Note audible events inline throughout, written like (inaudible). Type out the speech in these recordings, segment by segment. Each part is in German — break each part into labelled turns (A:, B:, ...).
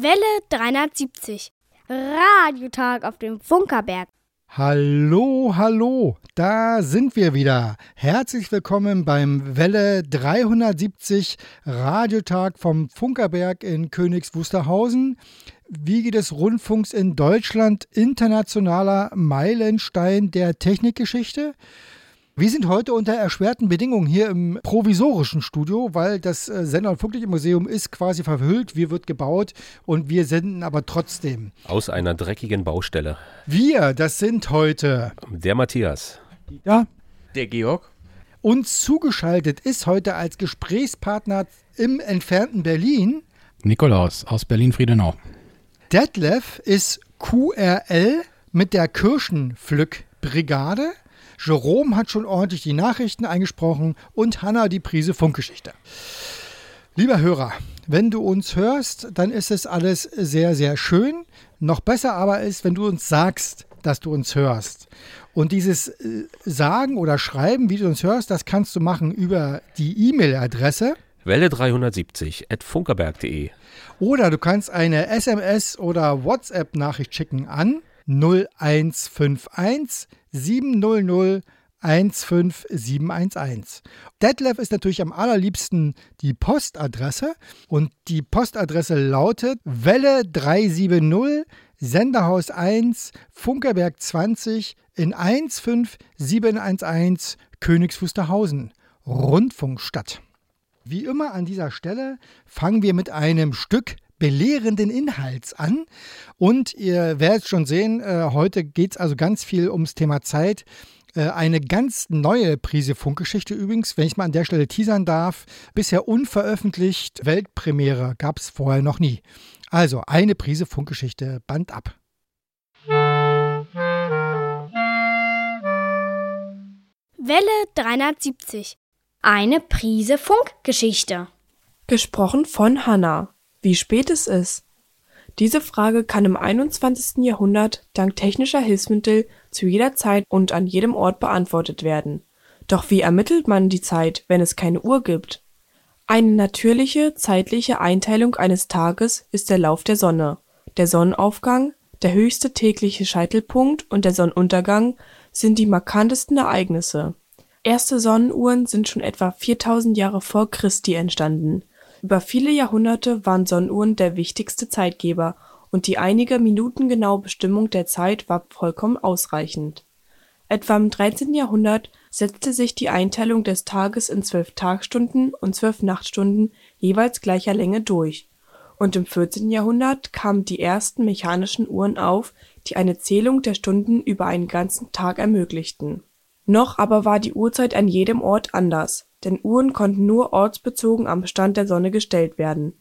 A: Welle 370. Radiotag auf dem Funkerberg.
B: Hallo, hallo, da sind wir wieder. Herzlich willkommen beim Welle 370 Radiotag vom Funkerberg in Königs Wusterhausen. Wiege des Rundfunks in Deutschland, internationaler Meilenstein der Technikgeschichte. Wir sind heute unter erschwerten Bedingungen hier im provisorischen Studio, weil das äh, Sender- und Funklichtmuseum ist quasi verhüllt, wir wird gebaut und wir senden aber trotzdem.
C: Aus einer dreckigen Baustelle.
B: Wir, das sind heute
C: Der Matthias.
B: Dieter.
D: Der Georg.
B: Uns zugeschaltet ist heute als Gesprächspartner im entfernten Berlin
E: Nikolaus aus Berlin-Friedenau.
B: Detlef ist QRL mit der Kirschenpflückbrigade. Jerome hat schon ordentlich die Nachrichten eingesprochen und Hanna die Prise Funkgeschichte. Lieber Hörer, wenn du uns hörst, dann ist es alles sehr, sehr schön. Noch besser aber ist, wenn du uns sagst, dass du uns hörst. Und dieses äh, Sagen oder Schreiben, wie du uns hörst, das kannst du machen über die E-Mail-Adresse.
C: Welle 370 at funkerberg.de.
B: Oder du kannst eine SMS oder WhatsApp-Nachricht schicken an 0151 700 15711. Detlef ist natürlich am allerliebsten die Postadresse und die Postadresse lautet Welle 370 Senderhaus 1 Funkerberg 20 in 15711 Königs Wusterhausen Rundfunkstadt. Wie immer an dieser Stelle fangen wir mit einem Stück belehrenden Inhalts an. Und ihr werdet schon sehen, äh, heute geht es also ganz viel ums Thema Zeit. Äh, eine ganz neue Prise Funkgeschichte übrigens, wenn ich mal an der Stelle teasern darf. Bisher unveröffentlicht, Weltpremiere gab es vorher noch nie. Also eine Prise Funkgeschichte, Band ab.
A: Welle 370. Eine Prise Funkgeschichte.
F: Gesprochen von Hannah. Wie spät es ist? Diese Frage kann im 21. Jahrhundert dank technischer Hilfsmittel zu jeder Zeit und an jedem Ort beantwortet werden. Doch wie ermittelt man die Zeit, wenn es keine Uhr gibt? Eine natürliche zeitliche Einteilung eines Tages ist der Lauf der Sonne. Der Sonnenaufgang, der höchste tägliche Scheitelpunkt und der Sonnenuntergang sind die markantesten Ereignisse. Erste Sonnenuhren sind schon etwa 4000 Jahre vor Christi entstanden. Über viele Jahrhunderte waren Sonnenuhren der wichtigste Zeitgeber und die einige Minuten genaue Bestimmung der Zeit war vollkommen ausreichend. Etwa im 13. Jahrhundert setzte sich die Einteilung des Tages in zwölf Tagstunden und zwölf Nachtstunden jeweils gleicher Länge durch, und im 14. Jahrhundert kamen die ersten mechanischen Uhren auf, die eine Zählung der Stunden über einen ganzen Tag ermöglichten. Noch aber war die Uhrzeit an jedem Ort anders, denn Uhren konnten nur ortsbezogen am Stand der Sonne gestellt werden.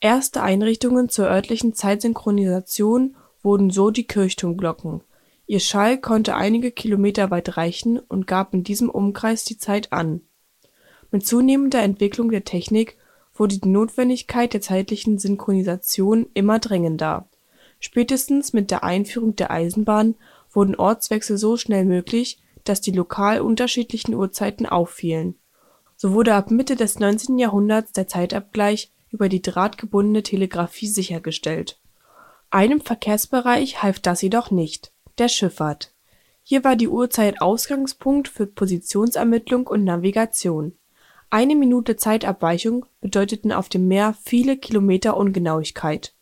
F: Erste Einrichtungen zur örtlichen Zeitsynchronisation wurden so die Kirchturmglocken. Ihr Schall konnte einige Kilometer weit reichen und gab in diesem Umkreis die Zeit an. Mit zunehmender Entwicklung der Technik wurde die Notwendigkeit der zeitlichen Synchronisation immer drängender. Spätestens mit der Einführung der Eisenbahn wurden Ortswechsel so schnell möglich, dass die lokal unterschiedlichen Uhrzeiten auffielen. So wurde ab Mitte des 19. Jahrhunderts der Zeitabgleich über die drahtgebundene Telegrafie sichergestellt. Einem Verkehrsbereich half das jedoch nicht, der Schifffahrt. Hier war die Uhrzeit Ausgangspunkt für Positionsermittlung und Navigation. Eine Minute Zeitabweichung bedeuteten auf dem Meer viele Kilometer Ungenauigkeit.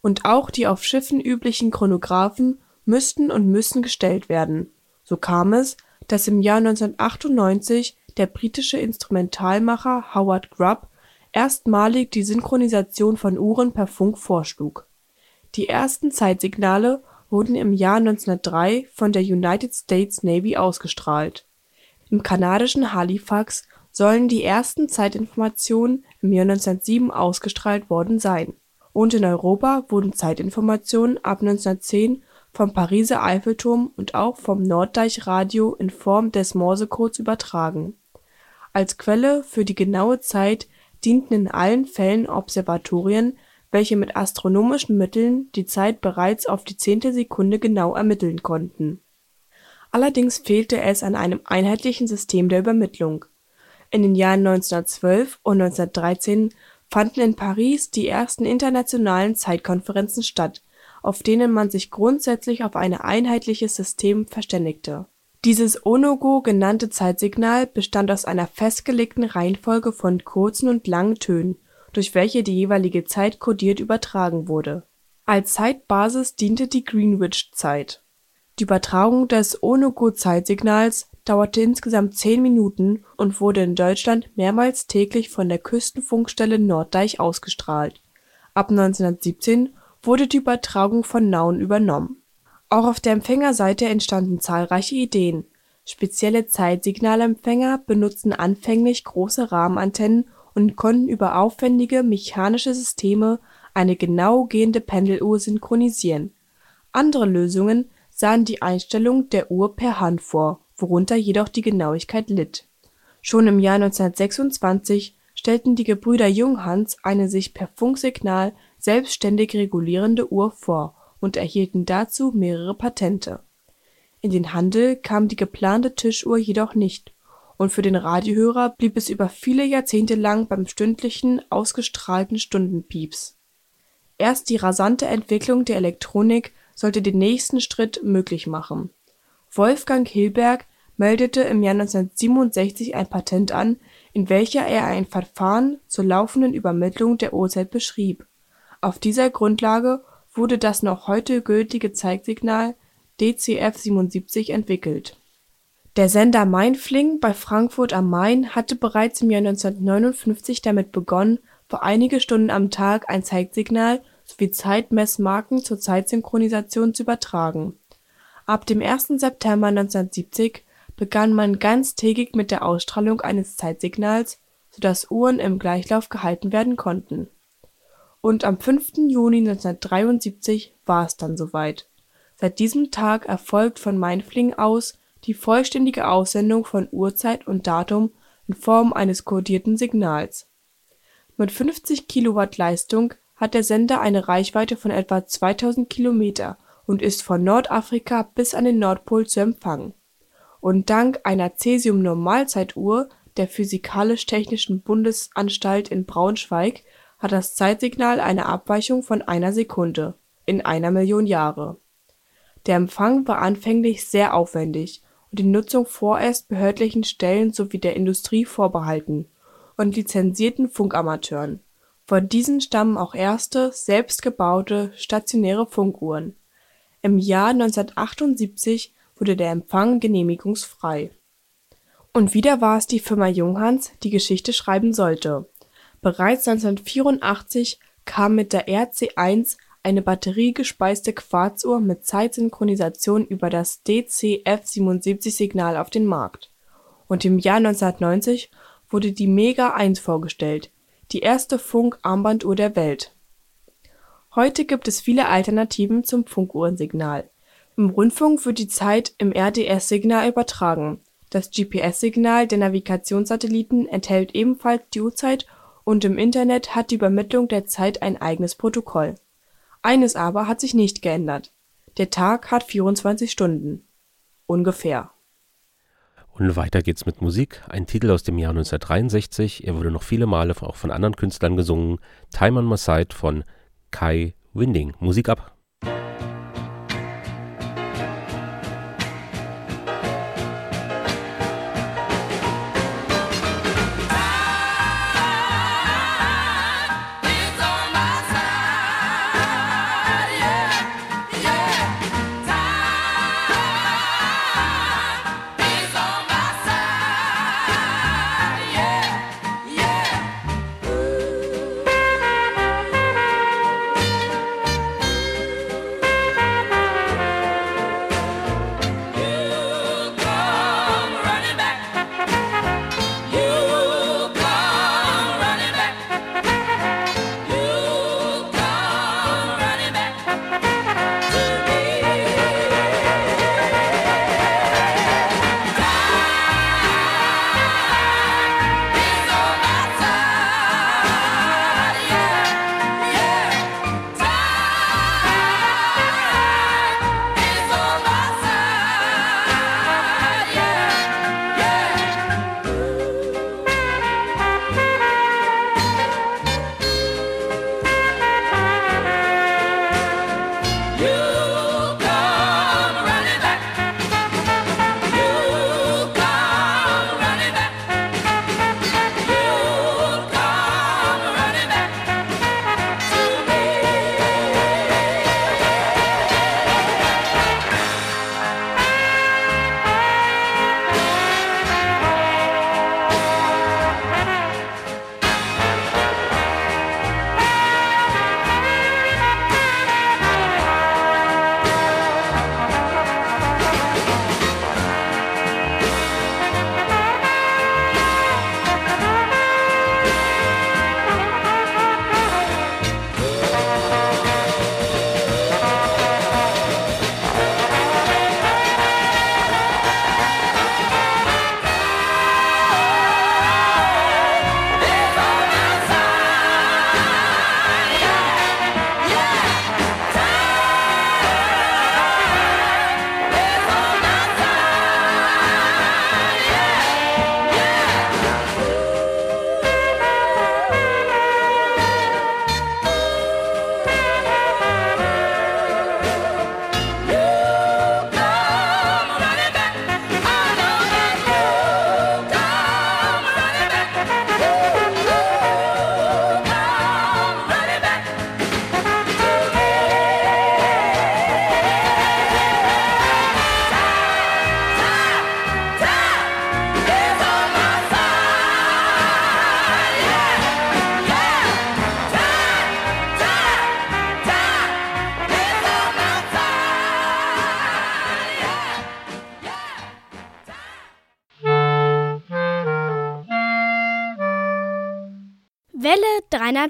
F: Und auch die auf Schiffen üblichen Chronographen müssten und müssen gestellt werden. So kam es, dass im Jahr 1998 der britische Instrumentalmacher Howard Grubb erstmalig die Synchronisation von Uhren per Funk vorschlug. Die ersten Zeitsignale wurden im Jahr 1903 von der United States Navy ausgestrahlt. Im kanadischen Halifax sollen die ersten Zeitinformationen im Jahr 1907 ausgestrahlt worden sein, und in Europa wurden Zeitinformationen ab 1910 vom Pariser Eiffelturm und auch vom Norddeich-Radio in Form des Morsecodes übertragen. Als Quelle für die genaue Zeit dienten in allen Fällen Observatorien, welche mit astronomischen Mitteln die Zeit bereits auf die Zehntelsekunde genau ermitteln konnten. Allerdings fehlte es an einem einheitlichen System der Übermittlung. In den Jahren 1912 und 1913 fanden in Paris die ersten internationalen Zeitkonferenzen statt, auf denen man sich grundsätzlich auf ein einheitliches System verständigte. Dieses Onogo genannte Zeitsignal bestand aus einer festgelegten Reihenfolge von kurzen und langen Tönen, durch welche die jeweilige Zeit kodiert übertragen wurde. Als Zeitbasis diente die Greenwich-Zeit. Die Übertragung des Onogo-Zeitsignals dauerte insgesamt zehn Minuten und wurde in Deutschland mehrmals täglich von der Küstenfunkstelle Norddeich ausgestrahlt. Ab 1917 wurde die Übertragung von Nauen übernommen. Auch auf der Empfängerseite entstanden zahlreiche Ideen. Spezielle Zeitsignalempfänger benutzten anfänglich große Rahmenantennen und konnten über aufwendige mechanische Systeme eine genau gehende Pendeluhr synchronisieren. Andere Lösungen sahen die Einstellung der Uhr per Hand vor worunter jedoch die Genauigkeit litt. Schon im Jahr 1926 stellten die Gebrüder Junghans eine sich per Funksignal selbstständig regulierende Uhr vor und erhielten dazu mehrere Patente. In den Handel kam die geplante Tischuhr jedoch nicht, und für den Radiohörer blieb es über viele Jahrzehnte lang beim stündlichen ausgestrahlten Stundenpieps. Erst die rasante Entwicklung der Elektronik sollte den nächsten Schritt möglich machen. Wolfgang Hilberg meldete im Jahr 1967 ein Patent an, in welcher er ein Verfahren zur laufenden Übermittlung der Uhrzeit beschrieb. Auf dieser Grundlage wurde das noch heute gültige Zeitsignal DCF-77 entwickelt. Der Sender Mainfling bei Frankfurt am Main hatte bereits im Jahr 1959 damit begonnen, für einige Stunden am Tag ein Zeitsignal sowie Zeitmessmarken zur Zeitsynchronisation zu übertragen. Ab dem 1. September 1970 begann man ganztägig mit der Ausstrahlung eines Zeitsignals, so dass Uhren im Gleichlauf gehalten werden konnten. Und am 5. Juni 1973 war es dann soweit. Seit diesem Tag erfolgt von Mainfling aus die vollständige Aussendung von Uhrzeit und Datum in Form eines kodierten Signals. Mit 50 Kilowatt Leistung hat der Sender eine Reichweite von etwa 2000 Kilometer und ist von Nordafrika bis an den Nordpol zu empfangen und dank einer Cäsium-Normalzeituhr der Physikalisch-Technischen Bundesanstalt in Braunschweig hat das Zeitsignal eine Abweichung von einer Sekunde in einer Million Jahre. Der Empfang war anfänglich sehr aufwendig und die Nutzung vorerst behördlichen Stellen sowie der Industrie vorbehalten und lizenzierten Funkamateuren. Von diesen stammen auch erste selbstgebaute stationäre Funkuhren. Im Jahr 1978 wurde der Empfang genehmigungsfrei. Und wieder war es die Firma Junghans, die Geschichte schreiben sollte. Bereits 1984 kam mit der RC1 eine batteriegespeiste Quarzuhr mit Zeitsynchronisation über das DCF-77-Signal auf den Markt. Und im Jahr 1990 wurde die Mega 1 vorgestellt, die erste Funk-Armbanduhr der Welt. Heute gibt es viele Alternativen zum Funkuhrensignal im Rundfunk wird die Zeit im RDS-Signal übertragen. Das GPS-Signal der Navigationssatelliten enthält ebenfalls die Uhrzeit und im Internet hat die Übermittlung der Zeit ein eigenes Protokoll. Eines aber hat sich nicht geändert: Der Tag hat 24 Stunden. Ungefähr.
C: Und weiter geht's mit Musik. Ein Titel aus dem Jahr 1963. Er wurde noch viele Male auch von anderen Künstlern gesungen. Time on My Side von Kai Winding. Musik ab.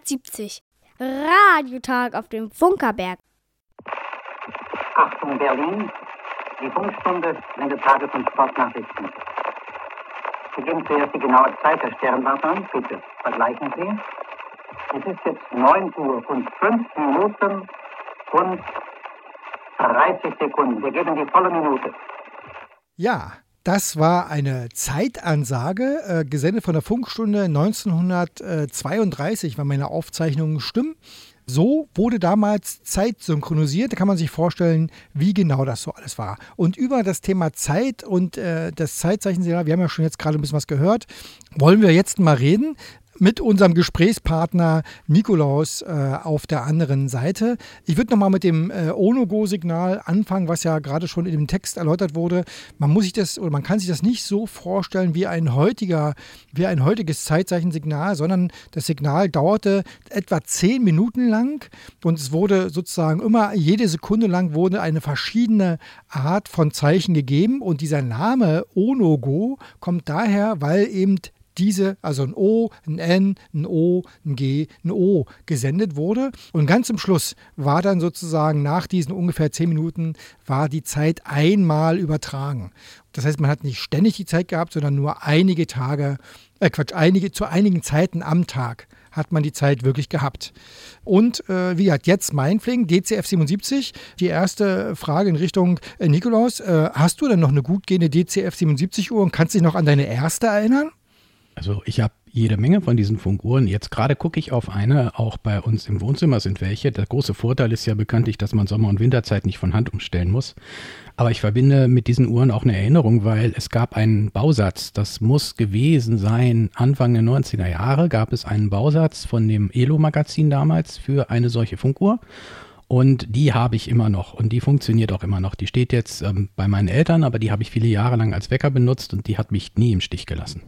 A: 370. Radiotag auf dem Funkerberg.
D: Achtung Berlin, die Funkstunde sendet Tages- und Sportnachrichten. Sie geben zuerst die genaue Zeit der Sternwarte an. Bitte vergleichen Sie. Es ist jetzt 9 Uhr und 5 Minuten und 30 Sekunden. Wir geben die volle Minute.
B: Ja, das war eine Zeitansage, äh, gesendet von der Funkstunde 1932, wenn meine Aufzeichnungen stimmen. So wurde damals Zeit synchronisiert. Da kann man sich vorstellen, wie genau das so alles war. Und über das Thema Zeit und äh, das Zeitzeichen-Signal, wir haben ja schon jetzt gerade ein bisschen was gehört, wollen wir jetzt mal reden mit unserem Gesprächspartner Nikolaus äh, auf der anderen Seite. Ich würde nochmal mit dem äh, Onogo-Signal anfangen, was ja gerade schon in dem Text erläutert wurde. Man muss sich das oder man kann sich das nicht so vorstellen wie ein heutiger, wie ein heutiges Zeitzeichen-Signal, sondern das Signal dauerte etwa zehn Minuten lang und es wurde sozusagen immer jede Sekunde lang wurde eine verschiedene Art von Zeichen gegeben und dieser Name Onogo kommt daher, weil eben diese, also ein O, ein N, ein O, ein G, ein O gesendet wurde. Und ganz zum Schluss war dann sozusagen nach diesen ungefähr zehn Minuten, war die Zeit einmal übertragen. Das heißt, man hat nicht ständig die Zeit gehabt, sondern nur einige Tage, äh Quatsch, einige, zu einigen Zeiten am Tag hat man die Zeit wirklich gehabt. Und äh, wie hat jetzt Mainfling, DCF 77, die erste Frage in Richtung äh, Nikolaus, äh, hast du denn noch eine gut gehende DCF 77 Uhr und kannst dich noch an deine erste erinnern?
E: Also ich habe jede Menge von diesen Funkuhren. Jetzt gerade gucke ich auf eine, auch bei uns im Wohnzimmer sind welche. Der große Vorteil ist ja bekanntlich, dass man Sommer- und Winterzeit nicht von Hand umstellen muss. Aber ich verbinde mit diesen Uhren auch eine Erinnerung, weil es gab einen Bausatz, das muss gewesen sein, Anfang der 90er Jahre gab es einen Bausatz von dem Elo-Magazin damals für eine solche Funkuhr. Und die habe ich immer noch und die funktioniert auch immer noch. Die steht jetzt ähm, bei meinen Eltern, aber die habe ich viele Jahre lang als Wecker benutzt und die hat mich nie im Stich gelassen.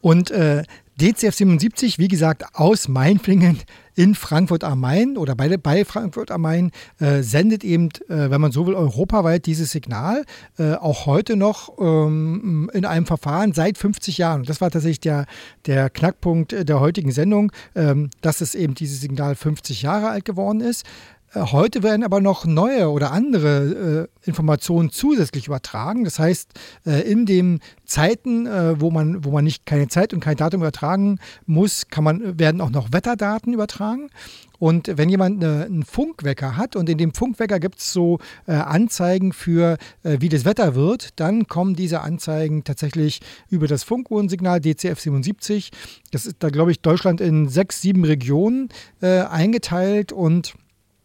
B: Und äh, DCF 77, wie gesagt, aus Mainflingen in Frankfurt am Main oder bei, bei Frankfurt am Main äh, sendet eben, äh, wenn man so will, europaweit dieses Signal, äh, auch heute noch ähm, in einem Verfahren seit 50 Jahren. Das war tatsächlich der, der Knackpunkt der heutigen Sendung, ähm, dass es eben dieses Signal 50 Jahre alt geworden ist. Äh, heute werden aber noch neue oder andere äh, Informationen zusätzlich übertragen. Das heißt, äh, in den Zeiten, äh, wo, man, wo man nicht keine Zeit und kein Datum übertragen muss, kann man, werden auch noch Wetterdaten übertragen. Und wenn jemand eine, einen Funkwecker hat und in dem Funkwecker gibt es so äh, Anzeigen für, äh, wie das Wetter wird, dann kommen diese Anzeigen tatsächlich über das Funkuhrensignal DCF 77. Das ist da, glaube ich, Deutschland in sechs, sieben Regionen eingeteilt und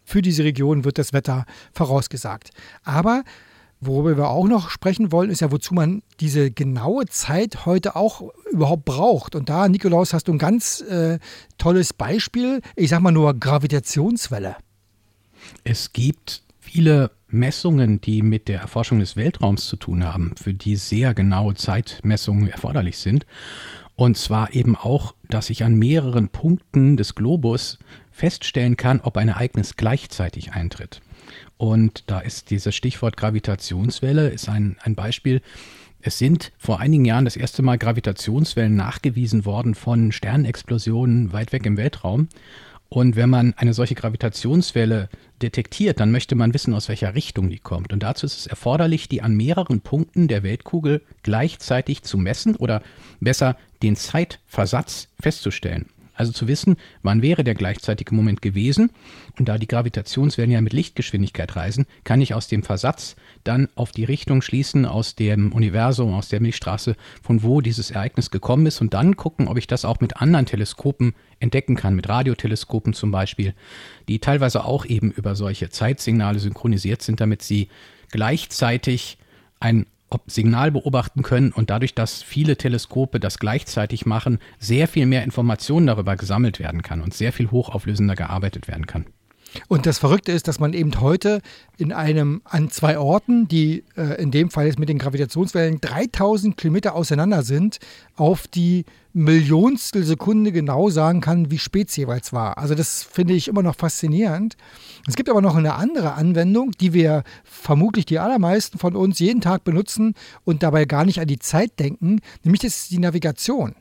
B: für diese Region wird das Wetter vorausgesagt. Aber worüber wir auch noch sprechen wollen, ist ja, wozu man diese genaue Zeit heute auch überhaupt braucht. Und da, Nikolaus, hast du ein ganz äh, tolles Beispiel. Ich sag mal nur Gravitationswelle.
E: Es gibt viele Messungen, die mit der Erforschung des Weltraums zu tun haben, für die sehr genaue Zeitmessungen erforderlich sind. Und zwar eben auch, dass ich an mehreren Punkten des Globus feststellen kann, ob ein Ereignis gleichzeitig eintritt. Und da ist dieses Stichwort Gravitationswelle ist ein, ein Beispiel. Es sind vor einigen Jahren das erste Mal Gravitationswellen nachgewiesen worden von Sternexplosionen weit weg im Weltraum. Und wenn man eine solche Gravitationswelle detektiert, dann möchte man wissen, aus welcher Richtung die kommt. Und dazu ist es erforderlich, die an mehreren Punkten der Weltkugel gleichzeitig zu messen oder besser den Zeitversatz festzustellen. Also zu wissen, wann wäre der gleichzeitige Moment gewesen. Und da die Gravitationswellen ja mit Lichtgeschwindigkeit reisen, kann ich aus dem Versatz dann auf die Richtung schließen aus dem Universum, aus der Milchstraße, von wo dieses Ereignis gekommen ist und dann gucken, ob ich das auch mit anderen Teleskopen entdecken kann, mit Radioteleskopen zum Beispiel, die teilweise auch eben über solche Zeitsignale synchronisiert sind, damit sie gleichzeitig ein Signal beobachten können und dadurch, dass viele Teleskope das gleichzeitig machen, sehr viel mehr Informationen darüber gesammelt werden kann und sehr viel hochauflösender gearbeitet werden kann.
B: Und das Verrückte ist, dass man eben heute in einem, an zwei Orten, die äh, in dem Fall jetzt mit den Gravitationswellen 3000 Kilometer auseinander sind, auf die Millionstel Sekunde genau sagen kann, wie spät es jeweils war. Also das finde ich immer noch faszinierend. Es gibt aber noch eine andere Anwendung, die wir vermutlich die allermeisten von uns jeden Tag benutzen und dabei gar nicht an die Zeit denken, nämlich das ist die Navigation.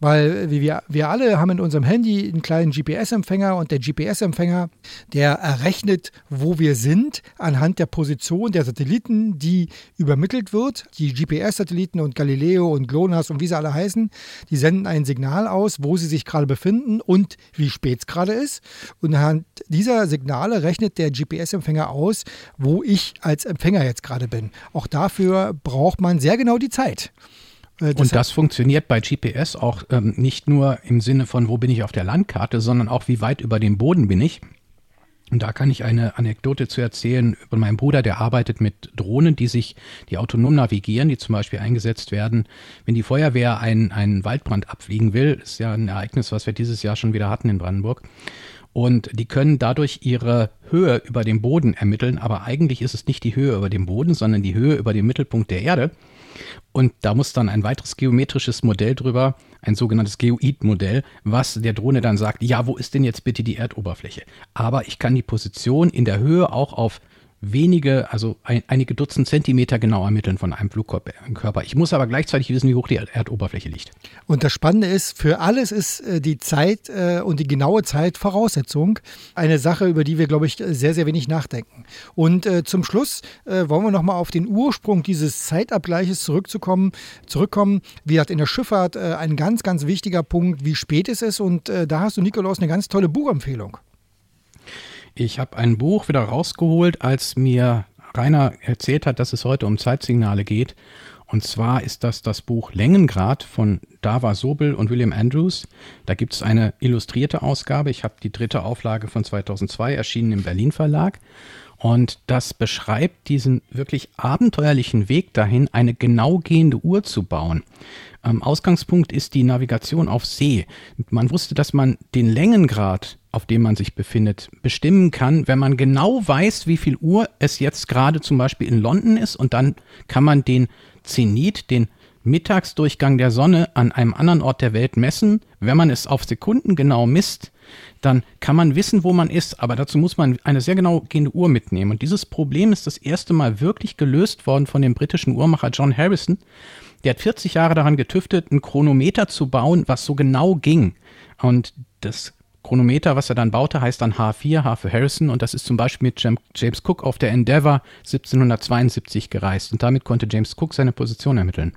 B: Weil wir, wir alle haben in unserem Handy einen kleinen GPS-Empfänger und der GPS-Empfänger, der errechnet, wo wir sind, anhand der Position der Satelliten, die übermittelt wird. Die GPS-Satelliten und Galileo und GLONASS und wie sie alle heißen, die senden ein Signal aus, wo sie sich gerade befinden und wie spät es gerade ist. Und anhand dieser Signale rechnet der GPS-Empfänger aus, wo ich als Empfänger jetzt gerade bin. Auch dafür braucht man sehr genau die Zeit.
E: Äh, das und das funktioniert bei GPS auch ähm, nicht nur im Sinne von, wo bin ich auf der Landkarte, sondern auch, wie weit über dem Boden bin ich. Und da kann ich eine Anekdote zu erzählen über meinen Bruder, der arbeitet mit Drohnen, die sich, die autonom navigieren, die zum Beispiel eingesetzt werden, wenn die Feuerwehr einen, einen Waldbrand abfliegen will. Das ist ja ein Ereignis, was wir dieses Jahr schon wieder hatten in Brandenburg. Und die können dadurch ihre Höhe über dem Boden ermitteln, aber eigentlich ist es nicht die Höhe über dem Boden, sondern die Höhe über dem Mittelpunkt der Erde. Und da muss dann ein weiteres geometrisches Modell drüber, ein sogenanntes Geoid-Modell, was der Drohne dann sagt, ja, wo ist denn jetzt bitte die Erdoberfläche? Aber ich kann die Position in der Höhe auch auf wenige, also ein, einige Dutzend Zentimeter genau ermitteln von einem Flugkörper. Ich muss aber gleichzeitig wissen, wie hoch die Erdoberfläche liegt.
B: Und das Spannende ist, für alles ist äh, die Zeit äh, und die genaue Zeit Voraussetzung. Eine Sache, über die wir, glaube ich, sehr, sehr wenig nachdenken. Und äh, zum Schluss wollen wir nochmal auf den Ursprung dieses Zeitabgleiches zurückzukommen, zurückkommen. Wie gesagt, in der Schifffahrt ein ganz, ganz wichtiger Punkt, wie spät es ist. Und da hast du, Nikolaus, eine ganz tolle Buchempfehlung.
E: Ich habe ein Buch wieder rausgeholt, als mir Rainer erzählt hat, dass es heute um Zeitsignale geht. Und zwar ist das das Buch Längengrad von Dava Sobel und William Andrews. Da gibt es eine illustrierte Ausgabe. Ich habe die dritte Auflage von 2002 erschienen im Berlin Verlag. Und das beschreibt diesen wirklich abenteuerlichen Weg dahin, eine genau gehende Uhr zu bauen. Ähm, Ausgangspunkt ist die Navigation auf See. Man wusste, dass man den Längengrad, auf dem man sich befindet, bestimmen kann, wenn man genau weiß, wie viel Uhr es jetzt gerade zum Beispiel in London ist. Und dann kann man den Zenit, den Mittagsdurchgang der Sonne an einem anderen Ort der Welt messen. Wenn man es auf Sekunden genau misst, dann kann man wissen, wo man ist, aber dazu muss man eine sehr genau gehende Uhr mitnehmen. Und dieses Problem ist das erste Mal wirklich gelöst worden von dem britischen Uhrmacher John Harrison. Der hat 40 Jahre daran getüftet, ein Chronometer zu bauen, was so genau ging. Und das Chronometer, was er dann baute, heißt dann H4, H für Harrison. Und das ist zum Beispiel mit James Cook auf der Endeavour 1772 gereist. Und damit konnte James Cook seine Position ermitteln.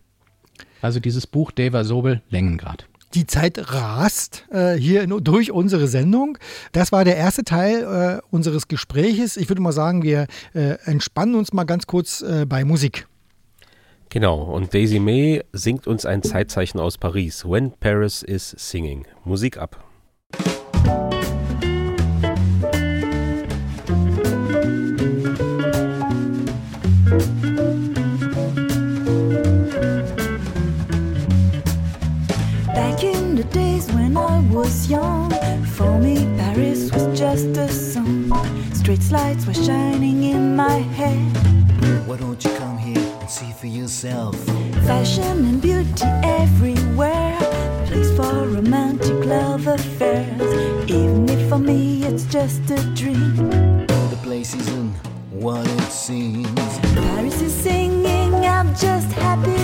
E: Also dieses Buch Deva Sobel, Längengrad.
B: Die Zeit rast äh, hier in, durch unsere Sendung. Das war der erste Teil äh, unseres Gespräches. Ich würde mal sagen, wir äh, entspannen uns mal ganz kurz äh, bei Musik.
C: Genau, und Daisy May singt uns ein Zeitzeichen aus Paris. When Paris is Singing. Musik ab.
G: Was young. For me, Paris was just a song. Street lights were shining in my head.
H: Why don't you come here and see for yourself?
G: Fashion and beauty everywhere. Place for romantic love affairs. Even if for me it's just a dream.
H: The place isn't what it seems.
G: Paris is singing, I'm just happiness.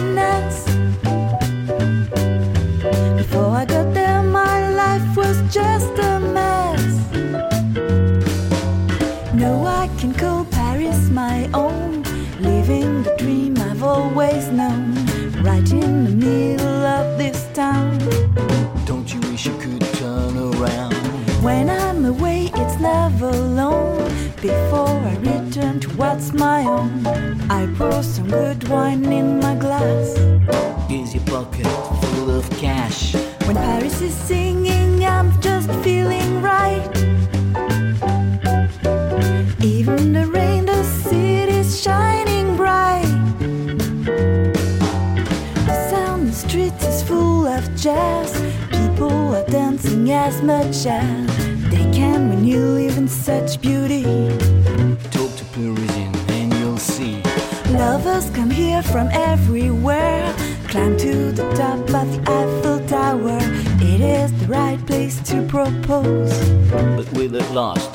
G: Pour some good wine in my glass.
H: Is your pocket full of cash?
G: When Paris is singing, I'm just feeling right. Even the rain, the city's shining bright. The sound the streets is full of jazz. People are dancing as much as they can when you live in such beauty. Lovers come here from everywhere climb to the top of the Eiffel Tower. It is the right place to propose.
H: But will it last?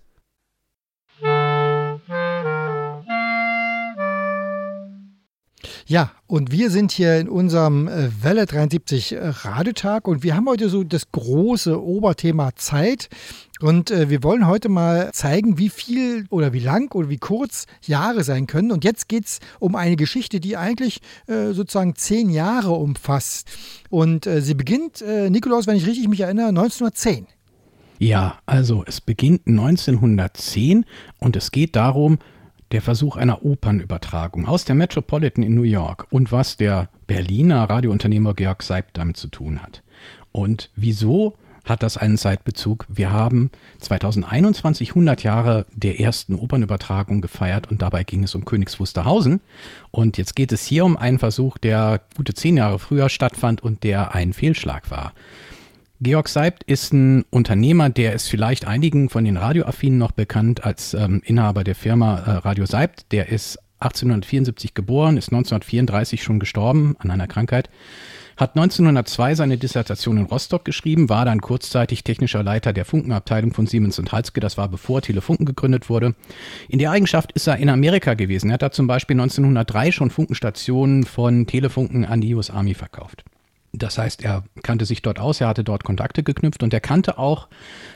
B: Ja, und wir sind hier in unserem äh, Welle 73 äh, Radiotag und wir haben heute so das große Oberthema Zeit. Und äh, wir wollen heute mal zeigen, wie viel oder wie lang oder wie kurz Jahre sein können. Und jetzt geht es um eine Geschichte, die eigentlich äh, sozusagen zehn Jahre umfasst. Und äh, sie beginnt, äh, Nikolaus, wenn ich richtig mich erinnere, 1910.
E: Ja, also es beginnt 1910 und es geht darum, der Versuch einer Opernübertragung aus der Metropolitan in New York und was der Berliner Radiounternehmer Georg Seib damit zu tun hat. Und wieso hat das einen Zeitbezug? Wir haben 2021 100 Jahre der ersten Opernübertragung gefeiert und dabei ging es um Königs Wusterhausen. Und jetzt geht es hier um einen Versuch, der gute zehn Jahre früher stattfand und der ein Fehlschlag war. Georg Seibt ist ein Unternehmer, der ist vielleicht einigen von den Radioaffinen noch bekannt als ähm, Inhaber der Firma äh, Radio Seibt. Der ist 1874 geboren, ist 1934 schon gestorben an einer Krankheit, hat 1902 seine Dissertation in Rostock geschrieben, war dann kurzzeitig technischer Leiter der Funkenabteilung von Siemens und Halske, das war bevor Telefunken gegründet wurde. In der Eigenschaft ist er in Amerika gewesen. Er hat da zum Beispiel 1903 schon Funkenstationen von Telefunken an die US Army verkauft. Das heißt, er kannte sich dort aus, er hatte dort Kontakte geknüpft und er kannte auch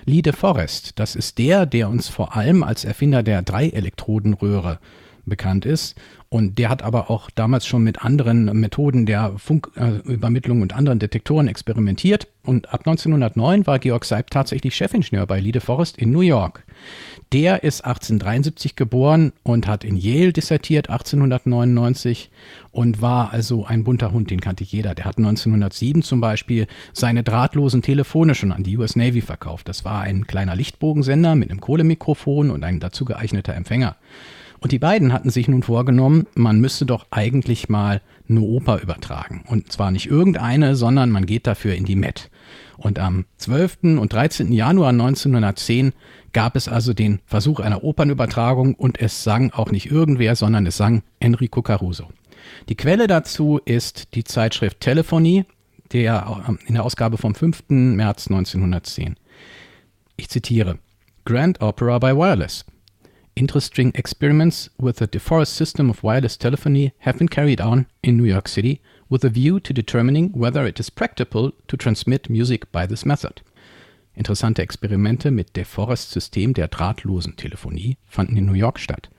E: Lee de Forest. Das ist der, der uns vor allem als Erfinder der Drei-Elektroden-Röhre bekannt ist. Und der hat aber auch damals schon mit anderen Methoden der Funkübermittlung äh, und anderen Detektoren experimentiert. Und ab 1909 war Georg Seib tatsächlich Chefingenieur bei Lee de Forest in New York. Der ist 1873 geboren und hat in Yale dissertiert 1899 und war also ein bunter Hund, den kannte jeder. Der hat 1907 zum Beispiel seine drahtlosen Telefone schon an die US Navy verkauft. Das war ein kleiner Lichtbogensender mit einem Kohlemikrofon und ein dazu geeigneter Empfänger. Und die beiden hatten sich nun vorgenommen, man müsste doch eigentlich mal eine Oper übertragen. Und zwar nicht irgendeine, sondern man geht dafür in die Met. Und am 12. und 13. Januar 1910 gab es also den Versuch einer Opernübertragung und es sang auch nicht irgendwer, sondern es sang Enrico Caruso. Die Quelle dazu ist die Zeitschrift Telephony, der in der Ausgabe vom 5. März 1910. Ich zitiere: Grand Opera by Wireless. Interesting experiments with the DeForest system of wireless telephony have been carried on in New York City with a view to determining whether it is practicable to transmit music by this method. Interessante Experimente mit DeForest-System der drahtlosen Telefonie fanden in New York statt,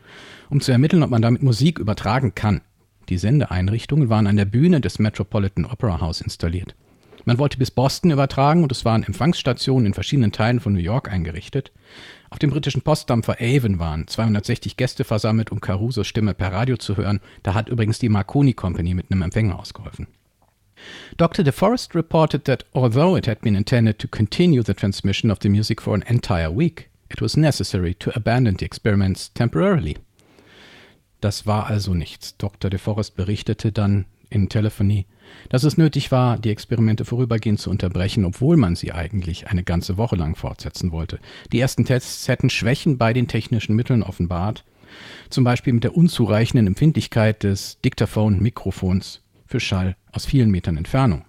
E: um zu ermitteln, ob man damit Musik übertragen kann. Die Sendeeinrichtungen waren an der Bühne des Metropolitan Opera House installiert. Man wollte bis Boston übertragen und es waren Empfangsstationen in verschiedenen Teilen von New York eingerichtet. Auf dem britischen Postdampfer Avon waren 260 Gäste versammelt, um Carusos Stimme per Radio zu hören. Da hat übrigens die Marconi Company mit einem Empfänger ausgeholfen. Dr. DeForest reported that although it had been intended to continue the transmission of the music for an entire week, it was necessary to abandon the experiments temporarily. Das war also nichts. Dr. DeForest berichtete dann in Telephony, dass es nötig war, die Experimente vorübergehend zu unterbrechen, obwohl man sie eigentlich eine ganze Woche lang fortsetzen wollte. Die ersten Tests hätten Schwächen bei den technischen Mitteln offenbart, zum Beispiel mit der unzureichenden Empfindlichkeit des Dictaphone-Mikrofons für Schall aus vielen Metern Entfernung.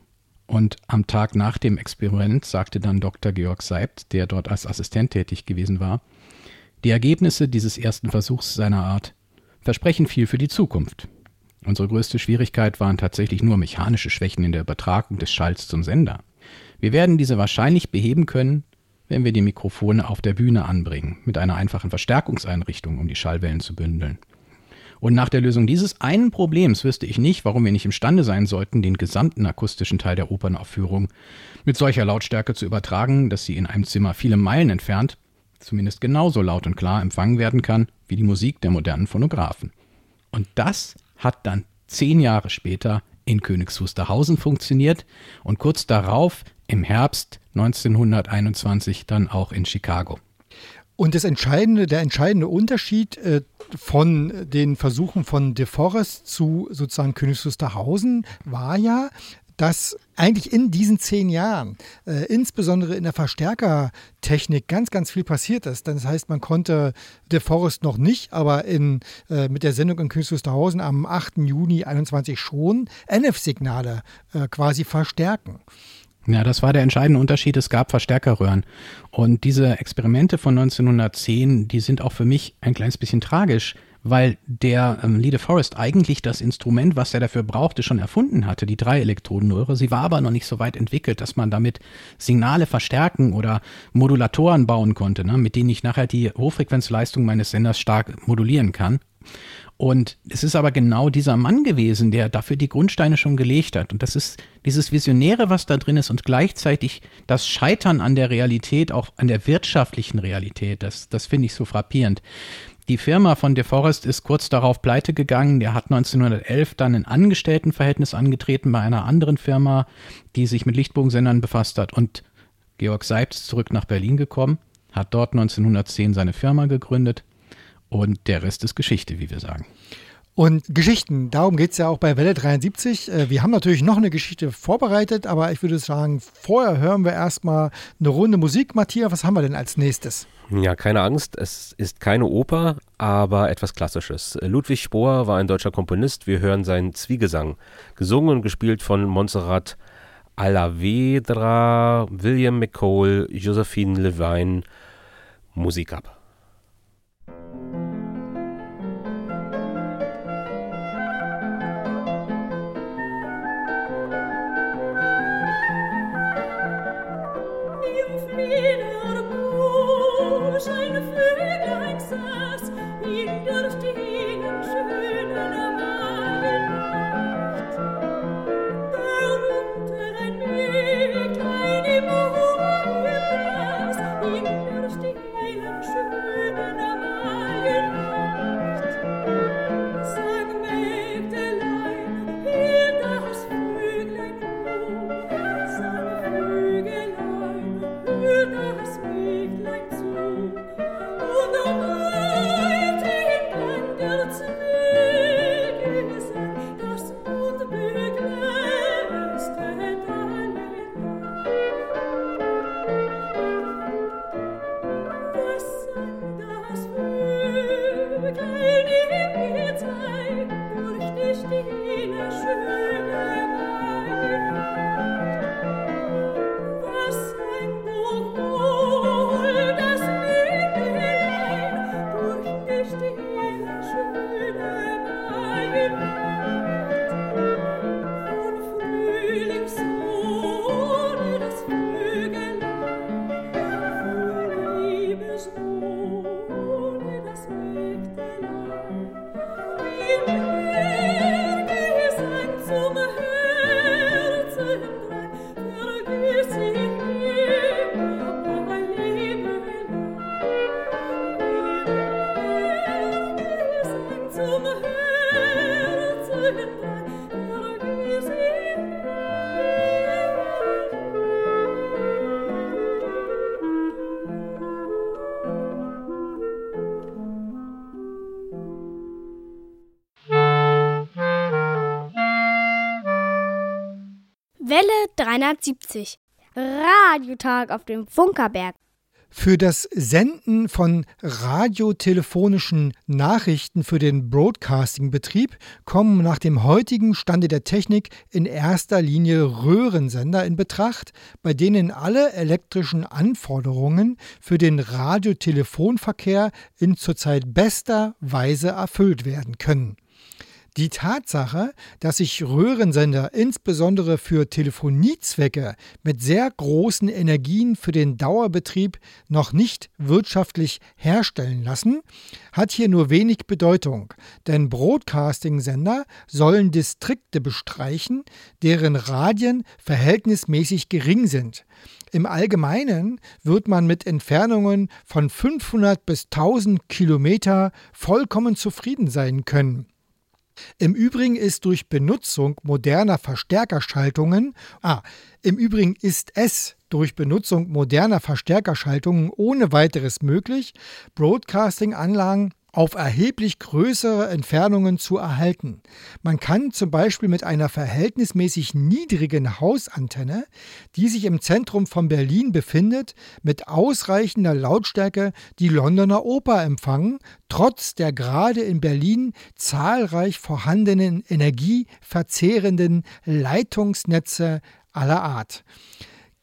E: Und am Tag nach dem Experiment sagte dann Dr. Georg Seibt, der dort als Assistent tätig gewesen war, die Ergebnisse dieses ersten Versuchs seiner Art versprechen viel für die Zukunft. Unsere größte Schwierigkeit waren tatsächlich nur mechanische Schwächen in der Übertragung des Schalls zum Sender. Wir werden diese wahrscheinlich beheben können, wenn wir die Mikrofone auf der Bühne anbringen, mit einer einfachen Verstärkungseinrichtung, um die Schallwellen zu bündeln. Und nach der Lösung dieses einen Problems wüsste ich nicht, warum wir nicht imstande sein sollten, den gesamten akustischen Teil der Opernaufführung mit solcher Lautstärke zu übertragen, dass sie in einem Zimmer viele Meilen entfernt zumindest genauso laut und klar empfangen werden kann wie die Musik der modernen Phonographen. Und das hat dann zehn Jahre später in Königs Wusterhausen funktioniert und kurz darauf im Herbst 1921 dann auch in Chicago.
B: Und das entscheidende, der entscheidende Unterschied äh, von den Versuchen von De Forest zu sozusagen Königs Wusterhausen war ja, dass eigentlich in diesen zehn Jahren, äh, insbesondere in der Verstärkertechnik, ganz, ganz viel passiert ist. Das heißt, man konnte De Forest noch nicht, aber in, äh, mit der Sendung in Königs Wusterhausen am 8. Juni 21 schon NF-Signale äh, quasi verstärken.
E: Ja, das war der entscheidende Unterschied. Es gab Verstärkerröhren. Und diese Experimente von 1910, die sind auch für mich ein kleines bisschen tragisch, weil der ähm, Lee Forest eigentlich das Instrument, was er dafür brauchte, schon erfunden hatte, die Drei-Elektrodenröhre. Sie war aber noch nicht so weit entwickelt, dass man damit Signale verstärken oder Modulatoren bauen konnte, ne, mit denen ich nachher die Hochfrequenzleistung meines Senders stark modulieren kann. Und es ist aber genau dieser Mann gewesen, der dafür die Grundsteine schon gelegt hat. Und das ist dieses Visionäre, was da drin ist und gleichzeitig das Scheitern an der Realität, auch an der wirtschaftlichen Realität. Das, das finde ich so frappierend. Die Firma von De Forest ist kurz darauf pleite gegangen. Der hat 1911 dann ein Angestelltenverhältnis angetreten bei einer anderen Firma, die sich mit Lichtbogensendern befasst hat. Und Georg Seibt ist zurück nach Berlin gekommen, hat dort 1910 seine Firma gegründet und der Rest ist Geschichte, wie wir sagen.
B: Und Geschichten, darum geht es ja auch bei Welle 73. Äh, wir haben natürlich noch eine Geschichte vorbereitet, aber ich würde sagen, vorher hören wir erstmal eine Runde Musik. Matthias, was haben wir denn als nächstes?
C: Ja, keine Angst, es ist keine Oper, aber etwas Klassisches. Ludwig Spohr war ein deutscher Komponist. Wir hören seinen Zwiegesang, gesungen und gespielt von Montserrat Alavedra, William McCall, Josephine Levine. Musik ab.
A: 370. Radiotag auf dem Funkerberg.
B: Für das Senden von radiotelefonischen Nachrichten für den Broadcasting-Betrieb kommen nach dem heutigen Stande der Technik in erster Linie Röhrensender in Betracht, bei denen alle elektrischen Anforderungen für den Radiotelefonverkehr in zurzeit bester Weise erfüllt werden können. Die Tatsache, dass sich Röhrensender insbesondere für Telefoniezwecke mit sehr großen Energien für den Dauerbetrieb noch nicht wirtschaftlich herstellen lassen, hat hier nur wenig Bedeutung, denn Broadcasting-Sender sollen Distrikte bestreichen, deren Radien verhältnismäßig gering sind. Im Allgemeinen wird man mit Entfernungen von 500 bis 1000 Kilometer vollkommen zufrieden sein können. Im Übrigen ist durch Benutzung moderner Verstärkerschaltungen, ah, im Übrigen ist es durch Benutzung moderner Verstärkerschaltungen ohne weiteres möglich, Broadcasting-Anlagen auf erheblich größere Entfernungen zu erhalten. Man kann zum Beispiel mit einer verhältnismäßig niedrigen Hausantenne, die sich im Zentrum von Berlin befindet, mit ausreichender Lautstärke die Londoner Oper empfangen, trotz der gerade in Berlin zahlreich vorhandenen energieverzehrenden Leitungsnetze aller Art.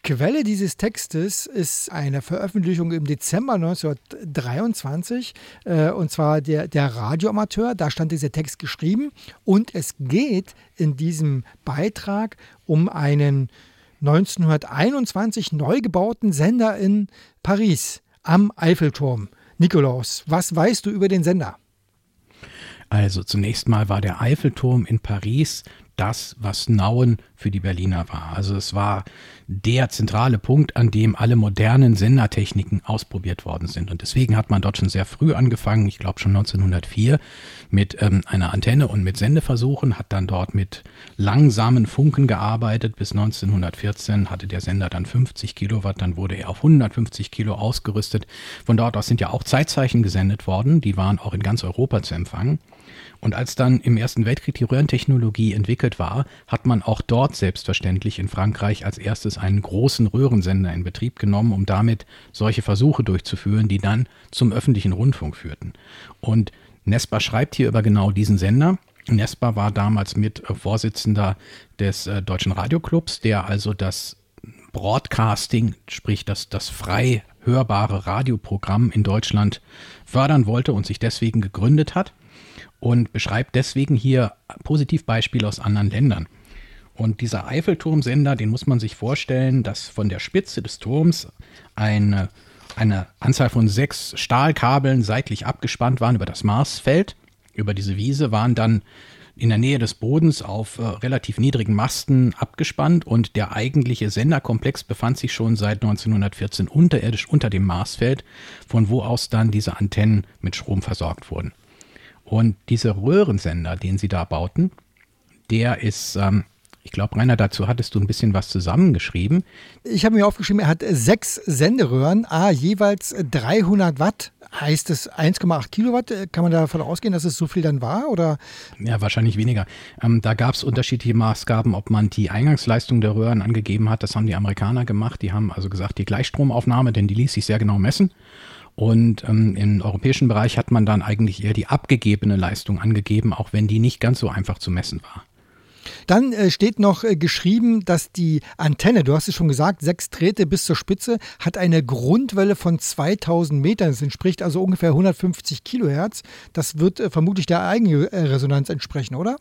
B: Quelle dieses Textes ist eine Veröffentlichung im Dezember 1923, äh, und zwar der, der Radioamateur. Da stand dieser Text geschrieben. Und es geht in diesem Beitrag um einen 1921 neu gebauten Sender in Paris am Eiffelturm. Nikolaus, was weißt du über den Sender?
E: Also zunächst mal war der Eiffelturm in Paris das, was Nauen für die Berliner war. Also es war der zentrale Punkt, an dem alle modernen Sendertechniken ausprobiert worden sind. Und deswegen hat man dort schon sehr früh angefangen, ich glaube schon 1904, mit ähm, einer Antenne und mit Sendeversuchen, hat dann dort mit langsamen Funken gearbeitet. Bis 1914 hatte der Sender dann 50 Kilowatt, dann wurde er auf 150 Kilo ausgerüstet. Von dort aus sind ja auch Zeitzeichen gesendet worden, die waren auch in ganz Europa zu empfangen. Und als dann im Ersten Weltkrieg die Röhrentechnologie entwickelt war, hat man auch dort selbstverständlich in Frankreich als erstes einen großen Röhrensender in Betrieb genommen, um damit solche Versuche durchzuführen, die dann zum öffentlichen Rundfunk führten. Und Nespa schreibt hier über genau diesen Sender. Nespa war damals mit äh, Vorsitzender des äh, Deutschen Radioclubs, der also das Broadcasting, sprich das, das frei hörbare Radioprogramm in Deutschland fördern wollte und sich deswegen gegründet hat und beschreibt deswegen hier Positivbeispiele aus anderen Ländern. Und dieser Eiffelturmsender, den muss man sich vorstellen, dass von der Spitze des Turms eine, eine Anzahl von sechs Stahlkabeln seitlich abgespannt waren über das Marsfeld. Über diese Wiese waren dann in der Nähe des Bodens auf äh, relativ niedrigen Masten abgespannt und der eigentliche Senderkomplex befand sich schon seit 1914 unterirdisch unter dem Marsfeld, von wo aus dann diese Antennen mit Strom versorgt wurden. Und dieser Röhrensender, den sie da bauten, der ist, ähm, ich glaube, Rainer, dazu hattest du ein bisschen was zusammengeschrieben.
B: Ich habe mir aufgeschrieben, er hat sechs Senderöhren, a jeweils 300 Watt. Heißt es 1,8 Kilowatt? Kann man davon ausgehen, dass es so viel dann war? Oder?
E: Ja, wahrscheinlich weniger. Ähm, da gab es unterschiedliche Maßgaben, ob man die Eingangsleistung der Röhren angegeben hat. Das haben die Amerikaner gemacht. Die haben also gesagt, die Gleichstromaufnahme, denn die ließ sich sehr genau messen. Und ähm, im europäischen Bereich hat man dann eigentlich eher die abgegebene Leistung angegeben, auch wenn die nicht ganz so einfach zu messen war.
B: Dann äh, steht noch äh, geschrieben, dass die Antenne, du hast es schon gesagt, sechs Drähte bis zur Spitze, hat eine Grundwelle von 2000 Metern. Das entspricht also ungefähr 150 Kilohertz. Das wird äh, vermutlich der Eigenresonanz entsprechen, oder?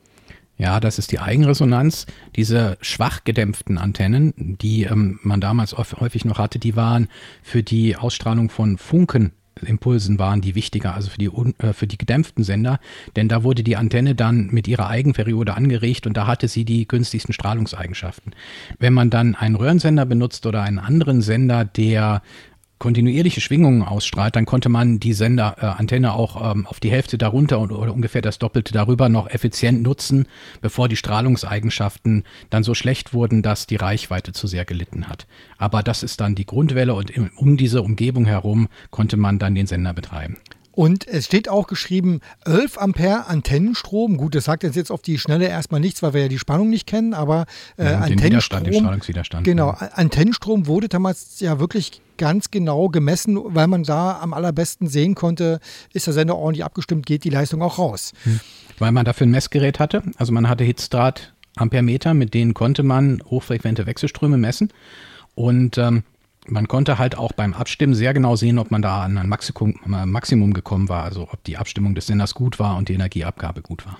E: Ja, das ist die Eigenresonanz. Diese schwach gedämpften Antennen, die ähm, man damals häufig noch hatte, die waren für die Ausstrahlung von Funkenimpulsen waren die wichtiger, also für die, äh, für die gedämpften Sender, denn da wurde die Antenne dann mit ihrer Eigenperiode angeregt und da hatte sie die günstigsten Strahlungseigenschaften. Wenn man dann einen Röhrensender benutzt oder einen anderen Sender, der kontinuierliche Schwingungen ausstrahlt, dann konnte man die Senderantenne äh, auch ähm, auf die Hälfte darunter und, oder ungefähr das Doppelte darüber noch effizient nutzen, bevor die Strahlungseigenschaften dann so schlecht wurden, dass die Reichweite zu sehr gelitten hat. Aber das ist dann die Grundwelle und um diese Umgebung herum konnte man dann den Sender betreiben.
B: Und es steht auch geschrieben 11 Ampere Antennenstrom. Gut, das sagt jetzt auf die Schnelle erstmal nichts, weil wir ja die Spannung nicht kennen, aber äh, ja, Antennenstrom. Den Widerstand, den. Genau, Antennenstrom wurde damals ja wirklich ganz genau gemessen, weil man da am allerbesten sehen konnte, ist der Sender ordentlich abgestimmt, geht die Leistung auch raus. Hm.
E: Weil man dafür ein Messgerät hatte. Also man hatte Hitzdraht Ampermeter, mit denen konnte man hochfrequente Wechselströme messen. Und ähm, man konnte halt auch beim Abstimmen sehr genau sehen, ob man da an ein Maximum, äh, Maximum gekommen war, also ob die Abstimmung des Senders gut war und die Energieabgabe gut war.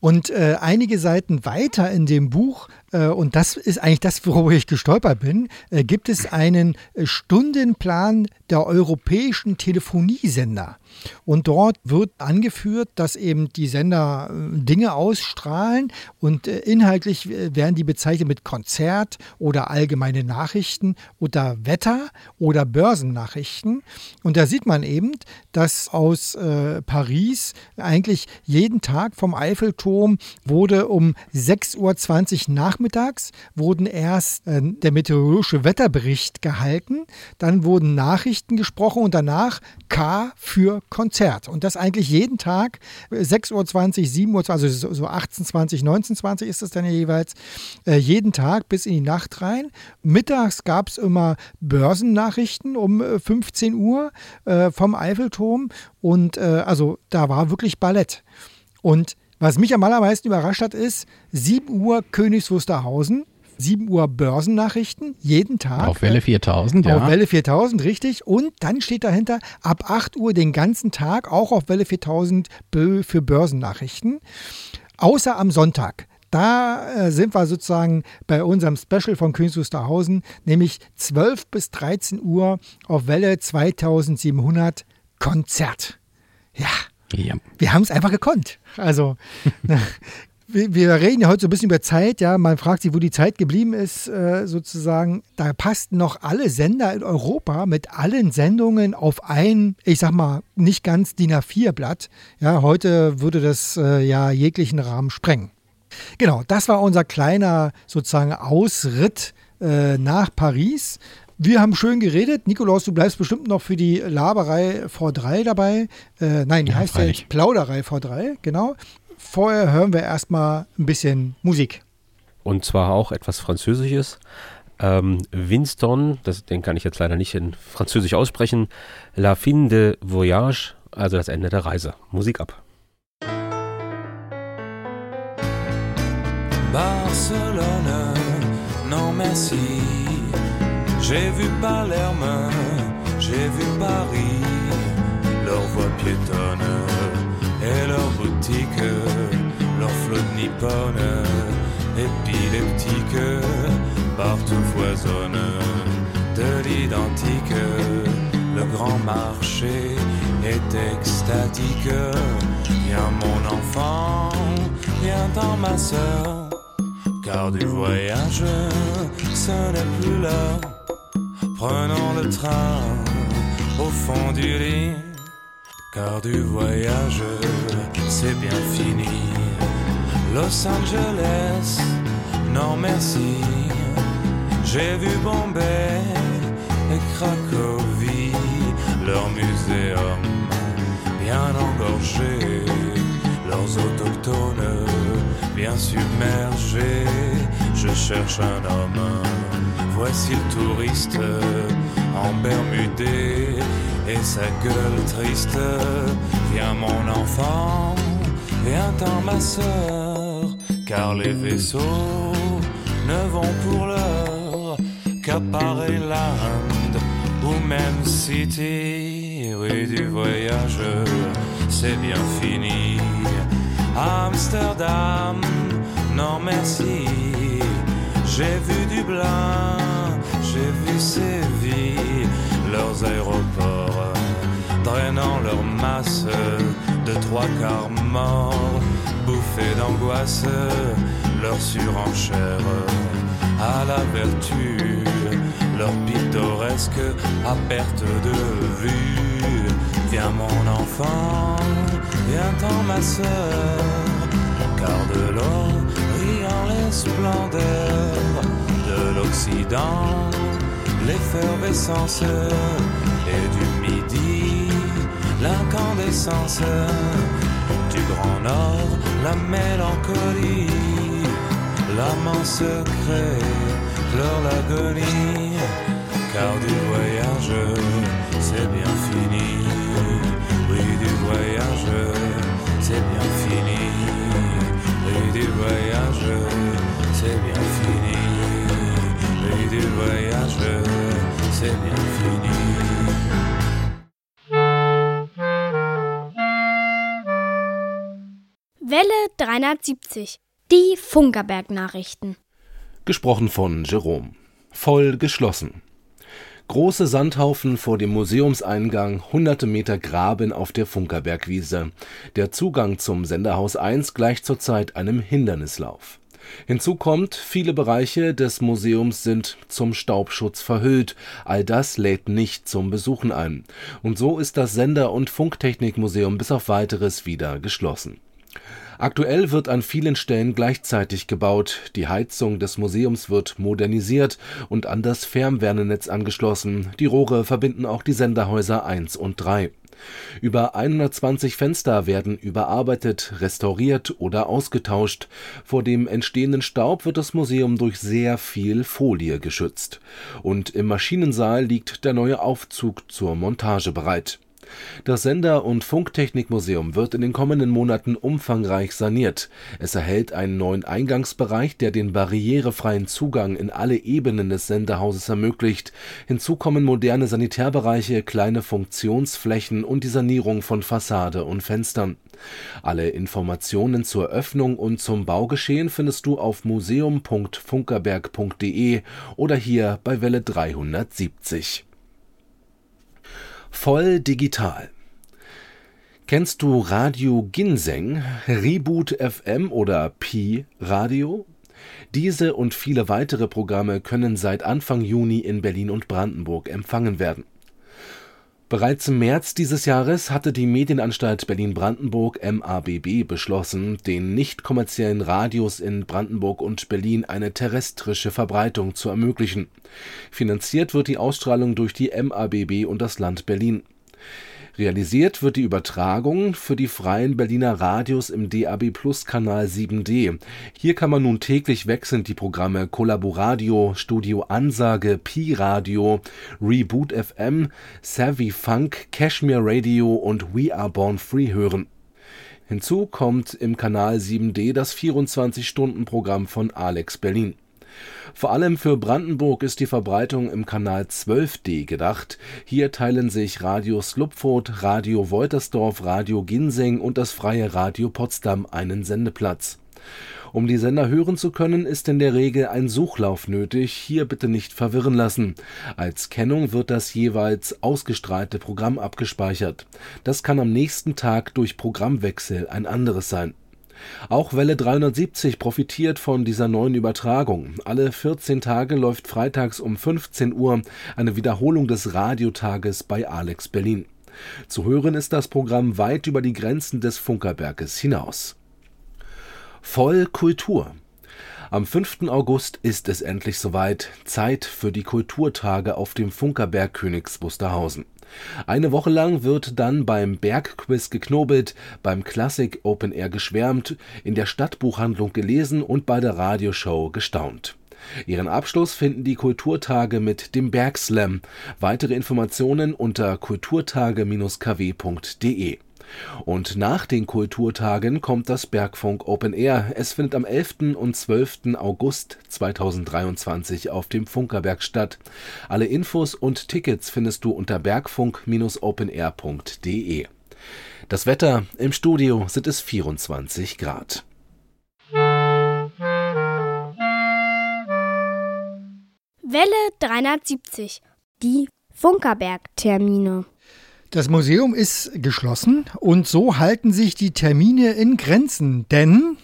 B: Und äh, einige Seiten weiter in dem Buch, und das ist eigentlich das, worüber ich gestolpert bin, äh, gibt es einen Stundenplan der europäischen Telefoniesender. Und dort wird angeführt, dass eben die Sender äh, Dinge ausstrahlen und äh, inhaltlich äh, werden die bezeichnet mit Konzert oder allgemeine Nachrichten oder Wetter oder Börsennachrichten. Und da sieht man eben, dass aus äh, Paris eigentlich jeden Tag vom Eiffelturm wurde um 6.20 Uhr nachmittags wurden erst äh, der meteorologische Wetterbericht gehalten, dann wurden Nachrichten gesprochen und danach K für Konzert. Und das eigentlich jeden Tag, 6.20 Uhr, 7 Uhr, also so 18.20 19.20 ist es dann jeweils, äh, jeden Tag bis in die Nacht rein. Mittags gab es immer Börsennachrichten um 15 äh, Uhr äh, vom Eiffelturm und äh, also da war wirklich Ballett. Und was mich am allermeisten überrascht hat, ist 7 Uhr Königs Wusterhausen, 7 Uhr Börsennachrichten, jeden Tag.
E: Auf Welle 4000, ja.
B: Auf Welle 4000, richtig. Und dann steht dahinter ab 8 Uhr den ganzen Tag, auch auf Welle 4000 für Börsennachrichten. Außer am Sonntag. Da äh, sind wir sozusagen bei unserem Special von Königs Wusterhausen, nämlich 12 bis 13 Uhr auf Welle 2700 Konzert. Ja. Ja. Wir haben es einfach gekonnt. Also, (laughs) (laughs) wir, wir, reden ja heute so ein bisschen über Zeit, ja. Man fragt sich, wo die Zeit geblieben ist, äh, sozusagen. Da passten noch alle Sender in Europa mit allen Sendungen auf ein, ich sag mal, nicht ganz DIN A4-Blatt. Ja, heute würde das äh, ja jeglichen Rahmen sprengen. Genau, das war unser kleiner sozusagen Ausritt äh, nach Paris. Wir haben schön geredet. Nikolaus, du bleibst bestimmt noch für die Laberei V3 dabei. Äh, nein, die ja, heißt ja Plauderei V3, genau. Vorher hören wir erstmal ein bisschen Musik.
C: Und zwar auch etwas Französisches. Ähm, Winston, das, den kann ich jetzt leider nicht in Französisch aussprechen. La fin de voyage, also das Ende der Reise. Musik ab.
I: Barcelone, non merci. J'ai vu Palerme, j'ai vu Paris, leurs voies piétonnes et leurs boutiques, leurs flotte nippone, épileptique, partout foisonne de l'identique. Le grand marché est extatique. Viens mon enfant, viens dans ma soeur, car du voyage, ce n'est plus l'heure Prenons le train au fond du lit, car du voyage c'est bien fini. Los Angeles, non merci. J'ai vu Bombay et Cracovie, leur muséum bien engorgé, leurs autochtones bien submergés. Je cherche un homme Voici le touriste en bermudé et sa gueule triste. Viens mon enfant, viens t'en ma soeur, car les vaisseaux ne vont pour l'heure qu'à Paris Land ou même City. Oui, du voyage, c'est bien fini. Amsterdam, non merci. J'ai vu Dublin j'ai vu Séville, leurs aéroports, drainant leur masse de trois quarts morts, bouffés d'angoisse, leur surenchère à la vertu, leur pittoresque à perte de vue. Viens mon enfant, viens-t'en ma soeur, car de l'Orient les splendeurs de l'Occident l'effervescence et du midi l'incandescence du grand nord la mélancolie l'amant secret pleure l'agonie car du voyage c'est bien fini. Oui du voyage c'est bien fini. Oui du voyage c'est bien fini. Oui du voyage
A: Welle 370. Die Funkerberg-Nachrichten.
J: Gesprochen von Jerome. Voll geschlossen. Große Sandhaufen vor dem Museumseingang, hunderte Meter Graben auf der Funkerbergwiese. Der Zugang zum Senderhaus 1 gleicht zurzeit einem Hindernislauf. Hinzu kommt, viele Bereiche des Museums sind zum Staubschutz verhüllt. All das lädt nicht zum Besuchen ein. Und so ist das Sender- und Funktechnikmuseum bis auf weiteres wieder geschlossen. Aktuell wird an vielen Stellen gleichzeitig gebaut, die Heizung des Museums wird modernisiert und an das Fernwärmenetz angeschlossen, die Rohre verbinden auch die Senderhäuser 1 und 3. Über 120 Fenster werden überarbeitet, restauriert oder ausgetauscht. Vor dem entstehenden Staub wird das Museum durch sehr viel Folie geschützt. Und im Maschinensaal liegt der neue Aufzug zur Montage bereit das Sender und Funktechnikmuseum wird in den kommenden Monaten umfangreich saniert. Es erhält einen neuen Eingangsbereich, der den barrierefreien Zugang in alle Ebenen des Senderhauses ermöglicht. Hinzu kommen moderne Sanitärbereiche, kleine Funktionsflächen und die Sanierung von Fassade und Fenstern. Alle Informationen zur Öffnung und zum Baugeschehen findest du auf museum.funkerberg.de oder hier bei Welle 370 Voll digital. Kennst du Radio Ginseng, Reboot FM oder Pi Radio? Diese und viele weitere Programme können seit Anfang Juni in Berlin und Brandenburg empfangen werden Bereits im März dieses Jahres hatte die Medienanstalt Berlin-Brandenburg (MABB) beschlossen, den nicht-kommerziellen Radios in Brandenburg und Berlin eine terrestrische Verbreitung zu ermöglichen. Finanziert wird die Ausstrahlung durch die MABB und das Land Berlin Realisiert wird die Übertragung für die freien Berliner Radios im DAB+-Kanal 7D. Hier kann man nun täglich wechselnd die Programme Collaboradio, Studio Ansage, Pi Radio, Reboot FM, Savvy Funk, Cashmere Radio und We Are Born Free hören. Hinzu kommt im Kanal 7D das 24-Stunden-Programm von Alex Berlin vor allem für Brandenburg ist die Verbreitung im Kanal 12D gedacht. Hier teilen sich Radio Slupfurt, Radio Woltersdorf, Radio Ginseng und das Freie Radio Potsdam einen Sendeplatz. Um die Sender hören zu können, ist in der Regel ein Suchlauf nötig, hier bitte nicht verwirren lassen. Als Kennung wird das jeweils ausgestrahlte Programm abgespeichert. Das kann am nächsten Tag durch Programmwechsel ein anderes sein auch Welle 370 profitiert von dieser neuen Übertragung. Alle 14 Tage läuft freitags um 15 Uhr eine Wiederholung des Radiotages bei Alex Berlin. Zu hören ist das Programm weit über die Grenzen des Funkerberges hinaus. Voll Kultur. Am 5. August ist es endlich soweit. Zeit für die Kulturtage auf dem Funkerberg Königs Wusterhausen. Eine Woche lang wird dann beim Bergquiz geknobelt, beim Klassik Open Air geschwärmt, in der Stadtbuchhandlung gelesen und bei der Radioshow gestaunt. Ihren Abschluss finden die Kulturtage mit dem Bergslam. Weitere Informationen unter kulturtage-kw.de und nach den Kulturtagen kommt das Bergfunk Open Air. Es findet am 11. und 12. August 2023 auf dem Funkerberg statt. Alle Infos und Tickets findest du unter bergfunk-openair.de. Das Wetter im Studio sind es 24 Grad.
A: Welle 370. Die Funkerberg-Termine.
B: Das Museum ist geschlossen und so halten sich die Termine in Grenzen, denn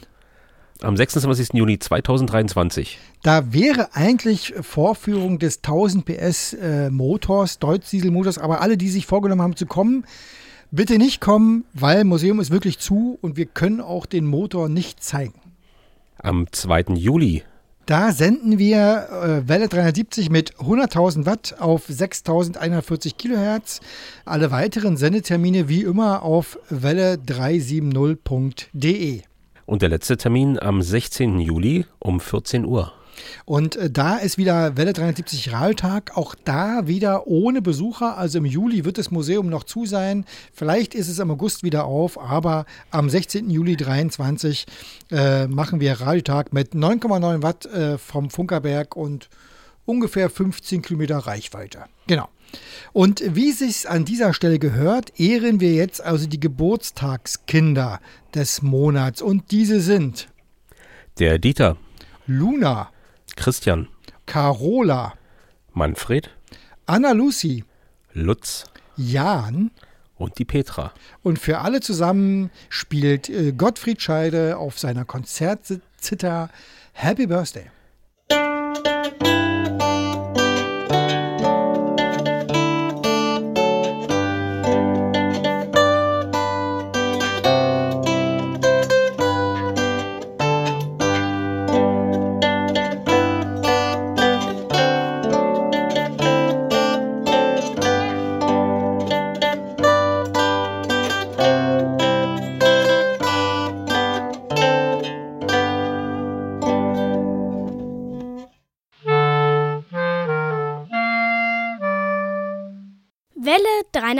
C: am 26. Juni 2023.
B: Da wäre eigentlich Vorführung des 1000 PS äh, Motors, Deutz-Dieselmotors, aber alle, die sich vorgenommen haben zu kommen, bitte nicht kommen, weil Museum ist wirklich zu und wir können auch den Motor nicht zeigen.
C: Am 2. Juli
B: da senden wir äh, Welle 370 mit 100.000 Watt auf 6.140 Kilohertz. Alle weiteren Sendetermine wie immer auf welle370.de.
C: Und der letzte Termin am 16. Juli um 14 Uhr.
B: Und äh, da ist wieder Welle 370 Rahltag, auch da wieder ohne Besucher. Also im Juli wird das Museum noch zu sein. Vielleicht ist es im August wieder auf, aber am 16. Juli 23 äh, machen wir Radiotag mit 9,9 Watt äh, vom Funkerberg und ungefähr 15 Kilometer Reichweite. Genau. Und wie es sich an dieser Stelle gehört, ehren wir jetzt also die Geburtstagskinder des Monats. Und diese sind
C: der Dieter,
B: Luna,
C: Christian,
B: Carola,
C: Manfred,
B: Anna Lucy,
C: Lutz.
B: Jan.
C: Und die Petra.
B: und für alle zusammen spielt äh, Gottfried Scheide auf seiner Konzertzither Happy Birthday.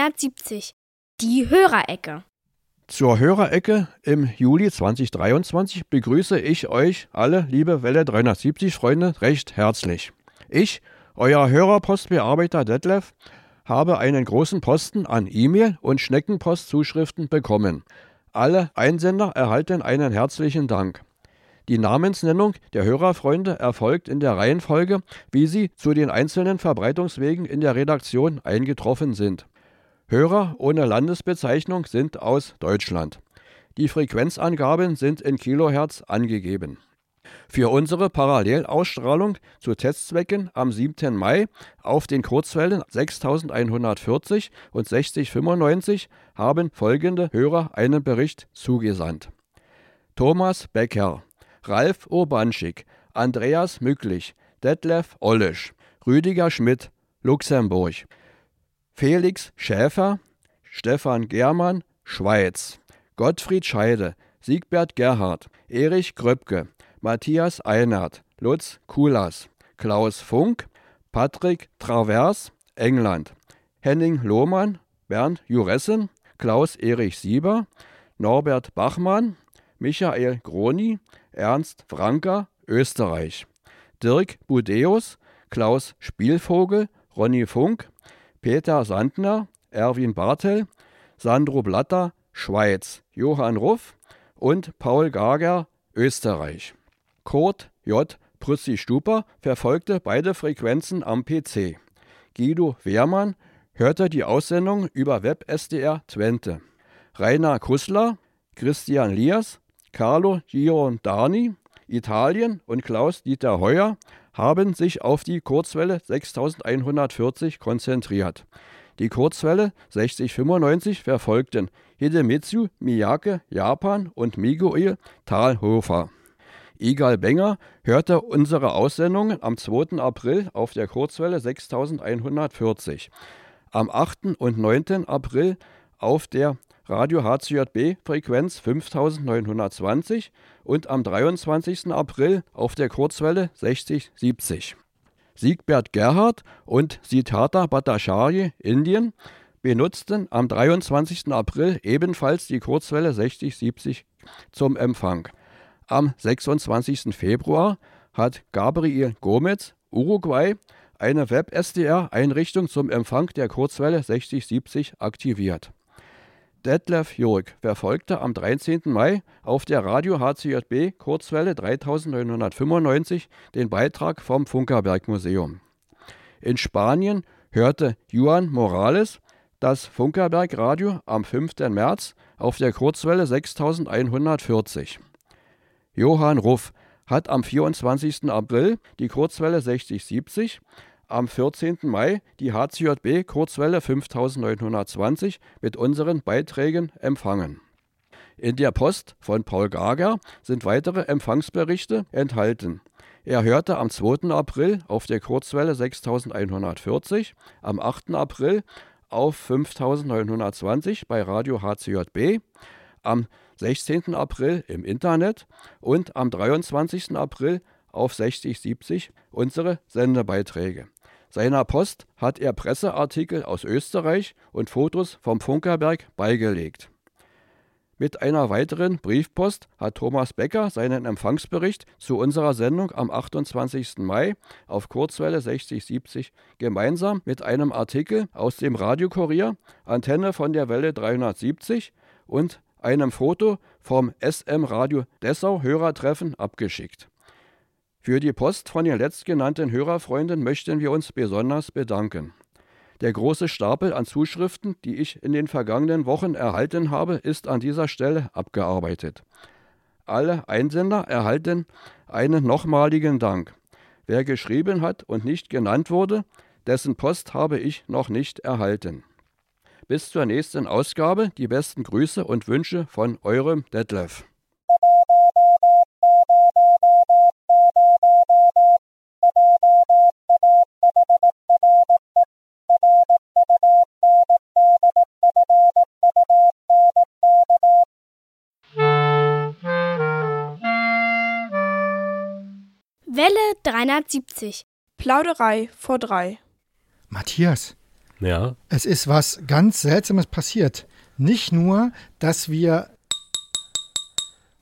A: Welle 370. Die Hörerecke.
K: Zur Hörerecke im Juli 2023 begrüße ich euch alle, liebe Welle 370 Freunde, recht herzlich. Ich, euer Hörerpostbearbeiter Detlef, habe einen großen Posten an E-Mail- und Schneckenpostzuschriften bekommen. Alle Einsender erhalten einen herzlichen Dank. Die Namensnennung der Hörerfreunde erfolgt in der Reihenfolge, wie sie zu den einzelnen Verbreitungswegen in der Redaktion eingetroffen sind. Hörer ohne Landesbezeichnung sind aus Deutschland. Die Frequenzangaben sind in Kilohertz angegeben. Für unsere Parallelausstrahlung zu Testzwecken am 7. Mai auf den Kurzwellen 6140 und 6095 haben folgende Hörer einen Bericht zugesandt. Thomas Becker, Ralf Urbanschik, Andreas Mücklich, Detlef Ollisch, Rüdiger Schmidt, Luxemburg, Felix Schäfer, Stefan Germann, Schweiz, Gottfried Scheide, Siegbert Gerhard, Erich Kröpke, Matthias Einert, Lutz Kulas, Klaus Funk, Patrick Travers, England, Henning Lohmann, Bernd Juressen, Klaus Erich Sieber, Norbert Bachmann, Michael Groni, Ernst Franker, Österreich, Dirk Budeus, Klaus Spielvogel, Ronny Funk, Peter Sandner, Erwin Bartel, Sandro Blatter, Schweiz, Johann Ruff und Paul Gager, Österreich. Kurt J. Prüssi-Stuper verfolgte beide Frequenzen am PC. Guido Wehrmann hörte die Aussendung über WebSDR Twente. Rainer Kussler, Christian Liers, Carlo Giordani, Italien und Klaus-Dieter Heuer haben sich auf die Kurzwelle 6140 konzentriert. Die Kurzwelle 6095 verfolgten Hidemitsu Miyake, Japan und Miguel Thalhofer. Igal Benger hörte unsere Aussendungen am 2. April auf der Kurzwelle 6140, am 8. und 9. April auf der Radio HCJB Frequenz 5920 und am 23. April auf der Kurzwelle 6070. Siegbert Gerhard und Siddhartha Bhattacharya, Indien, benutzten am 23. April ebenfalls die Kurzwelle 6070 zum Empfang. Am 26. Februar hat Gabriel Gomez, Uruguay, eine Web-SDR-Einrichtung zum Empfang der Kurzwelle 6070 aktiviert. Detlef Jurg verfolgte am 13. Mai auf der Radio HCJB Kurzwelle 3995 den Beitrag vom Funkerberg Museum. In Spanien hörte Juan Morales das Funkerberg Radio am 5. März auf der Kurzwelle 6140. Johann Ruff hat am 24. April die Kurzwelle 6070 am 14. Mai die HCJB Kurzwelle 5920 mit unseren Beiträgen empfangen. In der Post von Paul Gager sind weitere Empfangsberichte enthalten. Er hörte am 2. April auf der Kurzwelle 6140, am 8. April auf 5920 bei Radio HCJB, am 16. April im Internet und am 23. April auf 6070 unsere Sendebeiträge. Seiner Post hat er Presseartikel aus Österreich und Fotos vom Funkerberg beigelegt. Mit einer weiteren Briefpost hat Thomas Becker seinen Empfangsbericht zu unserer Sendung am 28. Mai auf Kurzwelle 6070 gemeinsam mit einem Artikel aus dem Radiokurier, Antenne von der Welle 370 und einem Foto vom SM Radio Dessau Hörertreffen abgeschickt. Für die Post von den letztgenannten Hörerfreunden möchten wir uns besonders bedanken. Der große Stapel an Zuschriften, die ich in den vergangenen Wochen erhalten habe, ist an dieser Stelle abgearbeitet. Alle Einsender erhalten einen nochmaligen Dank. Wer geschrieben hat und nicht genannt wurde, dessen Post habe ich noch nicht erhalten. Bis zur nächsten Ausgabe die besten Grüße und Wünsche von eurem Detlef.
A: 370.
F: Plauderei vor drei.
B: Matthias,
C: Ja,
B: es ist was ganz Seltsames passiert. Nicht nur, dass wir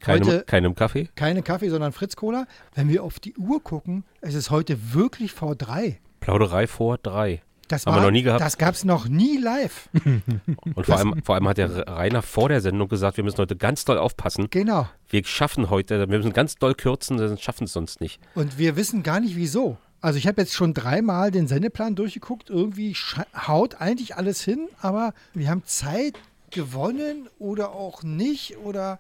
C: keinem,
B: Heute-
C: keinem Kaffee?
B: keine Kaffee, sondern Fritz Cola. Wenn wir auf die Uhr gucken, es ist heute wirklich vor drei.
C: Plauderei vor drei.
B: Das
C: Haben wir noch nie gehabt.
B: Das gab es noch nie live. (laughs)
C: Und vor allem, vor allem hat der Rainer vor der Sendung gesagt, wir müssen heute ganz doll aufpassen.
B: Genau.
C: Wir schaffen heute, wir müssen ganz doll kürzen, sonst schaffen es sonst nicht.
B: Und wir wissen gar nicht wieso. Also ich habe jetzt schon dreimal den Sendeplan durchgeguckt. Irgendwie haut eigentlich alles hin, aber wir haben Zeit gewonnen oder auch nicht oder.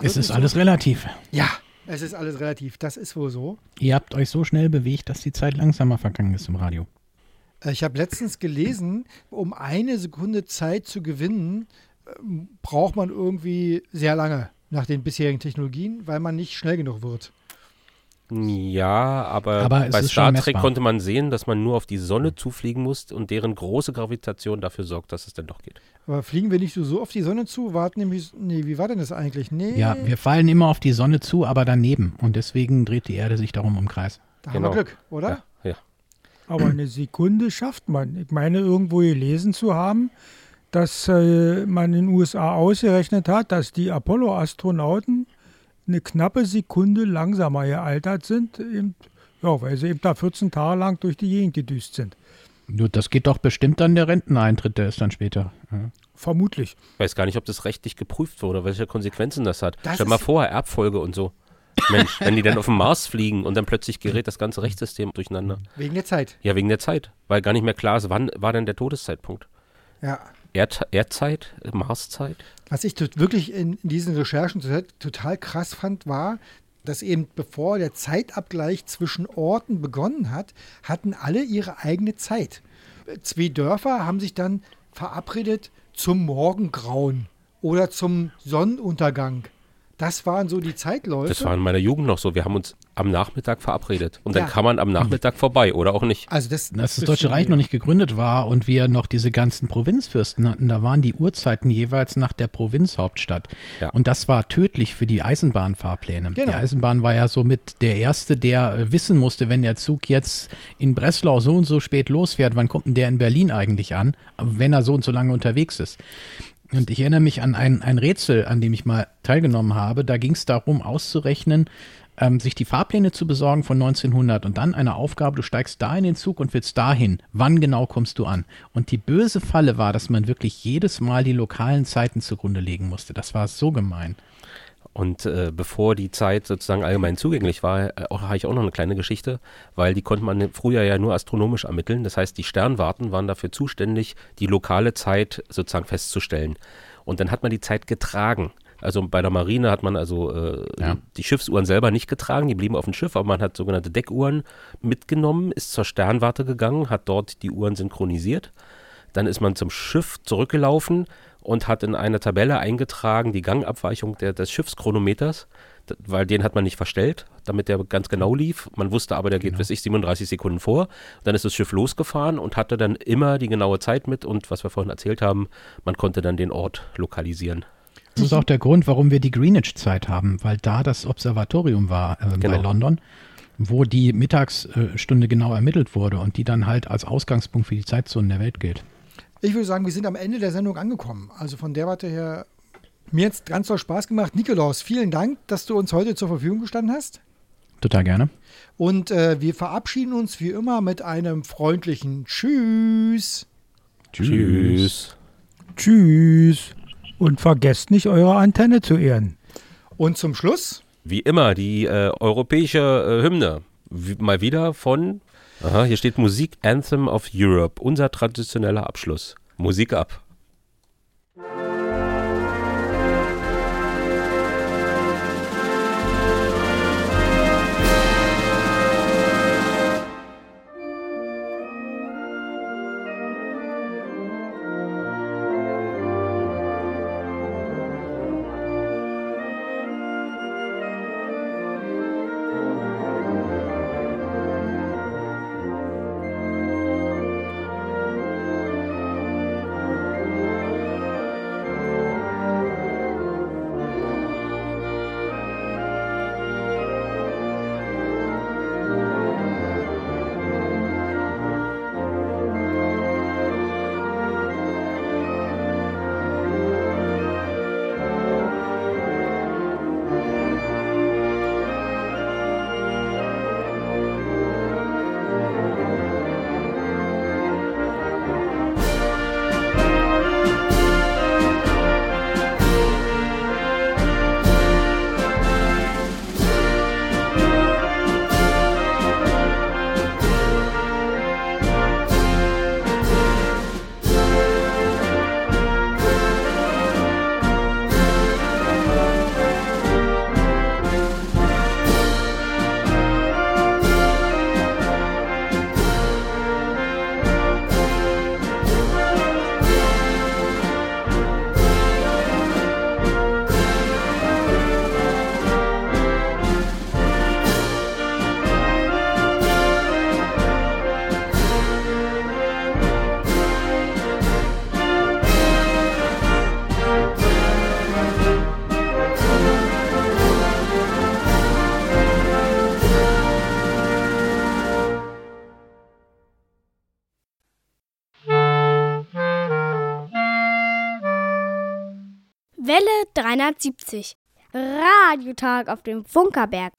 E: Es ist alles relativ.
B: Ja, es ist alles relativ. Das ist wohl so.
E: Ihr habt euch so schnell bewegt, dass die Zeit langsamer vergangen ist im Radio.
B: Äh, Ich habe letztens gelesen, um eine Sekunde Zeit zu gewinnen, ähm, braucht man irgendwie sehr lange nach den bisherigen Technologien, weil man nicht schnell genug wird.
C: Ja, aber,
E: Aber
C: bei Star Trek konnte man sehen, dass man nur auf die Sonne zufliegen muss und deren große Gravitation dafür sorgt, dass es dann doch geht.
B: Aber fliegen wir nicht so, so auf die Sonne zu? Warten nämlich, nee, wie war denn das eigentlich? Nee,
E: Ja, wir fallen immer auf die Sonne zu, aber daneben. Und deswegen dreht die Erde sich darum im Kreis.
B: da
C: genau.
B: haben wir Glück, oder?
C: Ja, ja.
L: Aber eine Sekunde schafft man. Ich meine, irgendwo gelesen zu haben, dass äh, man in den USA ausgerechnet hat, dass die Apollo-Astronauten eine knappe Sekunde langsamer gealtert sind, eben, ja, weil sie eben da 14 Tage lang durch die Gegend gedüst sind.
E: Nur das geht doch bestimmt an der Renteneintritt, der ist dann später. Ja.
L: Vermutlich.
C: Ich weiß gar nicht, ob das rechtlich geprüft wurde, welche Konsequenzen das hat.
B: Das
C: Stell mal vor, Erbfolge und so. Mensch, wenn die dann auf den Mars (laughs) fliegen und dann plötzlich gerät das ganze Rechtssystem durcheinander.
B: Wegen der Zeit.
C: Ja, wegen der Zeit, weil gar nicht mehr klar ist, wann war denn der Todeszeitpunkt.
B: Ja.
C: Erd Erdzeit, Marszeit?
B: Was ich wirklich in, in diesen Recherchen total krass fand, war, dass eben bevor der Zeitabgleich zwischen Orten begonnen hat, hatten alle ihre eigene Zeit. Zwei Dörfer haben sich dann verabredet zum Morgengrauen oder zum Sonnenuntergang. Das waren so die Zeitläufe.
C: Das war in meiner Jugend noch so. Wir haben uns am Nachmittag verabredet. Und dann
B: Ja.
C: kann man am Nachmittag vorbei oder auch nicht.
B: also das,
E: Als das Deutsche Reich noch nicht gegründet war und wir noch diese ganzen Provinzfürsten hatten, da waren die Uhrzeiten jeweils nach der Provinzhauptstadt.
C: Ja.
E: Und das war tödlich für die Eisenbahnfahrpläne.
B: Genau.
E: Die Eisenbahn war ja somit der Erste, der äh, wissen musste, wenn der Zug jetzt in Breslau so und so spät losfährt, wann kommt denn der in Berlin eigentlich an, wenn er so und so lange unterwegs ist. Und ich erinnere mich an ein, ein Rätsel, an dem ich mal teilgenommen habe. Da ging es darum, auszurechnen, ähm, sich die Fahrpläne zu besorgen von 1900 und dann eine Aufgabe, du steigst da in den Zug und willst dahin. Wann genau kommst du an? Und die böse Falle war, dass man wirklich jedes Mal die lokalen Zeiten zugrunde legen musste. Das war so gemein.
C: Und äh, bevor die Zeit sozusagen allgemein zugänglich war, äh, auch, habe ich auch noch eine kleine Geschichte, weil die konnte man früher ja nur astronomisch ermitteln. Das heißt, die Sternwarten waren dafür zuständig, die lokale Zeit sozusagen festzustellen. Und dann hat man die Zeit getragen. Also bei der Marine hat man also äh,
E: Ja.
C: die Schiffsuhren selber nicht getragen, die blieben auf dem Schiff, aber man hat sogenannte Deckuhren mitgenommen, ist zur Sternwarte gegangen, hat dort die Uhren synchronisiert. Dann ist man zum Schiff zurückgelaufen und hat in eine Tabelle eingetragen die Gangabweichung der, des Schiffschronometers, weil den hat man nicht verstellt, damit der ganz genau lief. Man wusste aber, der geht, weiß ich, 37 Sekunden vor. Dann ist das Schiff losgefahren und hatte dann immer die genaue Zeit mit und was wir vorhin erzählt haben, man konnte dann den Ort lokalisieren.
E: Das ist auch der Grund, warum wir die Greenwich-Zeit haben, weil da das Observatorium war äh, bei
C: Genau.
E: London, wo die Mittagsstunde genau ermittelt wurde und die dann halt als Ausgangspunkt für die Zeitzonen der Welt gilt.
B: Ich würde sagen, wir sind am Ende der Sendung angekommen. Also von der Warte her, mir hat es ganz toll Spaß gemacht. Nikolaus, vielen Dank, dass du uns heute zur Verfügung gestanden hast.
E: Total gerne.
B: Und äh, wir verabschieden uns wie immer mit einem freundlichen Tschüss.
C: Tschüss.
L: Tschüss. Und vergesst nicht, eure Antenne zu ehren.
B: Und zum Schluss
C: Wie immer, die äh, europäische äh, Hymne. Wie, mal wieder von Aha, hier steht Musik Anthem of Europe, unser traditioneller Abschluss. Musik ab.
A: Welle 370. Radiotag auf dem Funkerberg.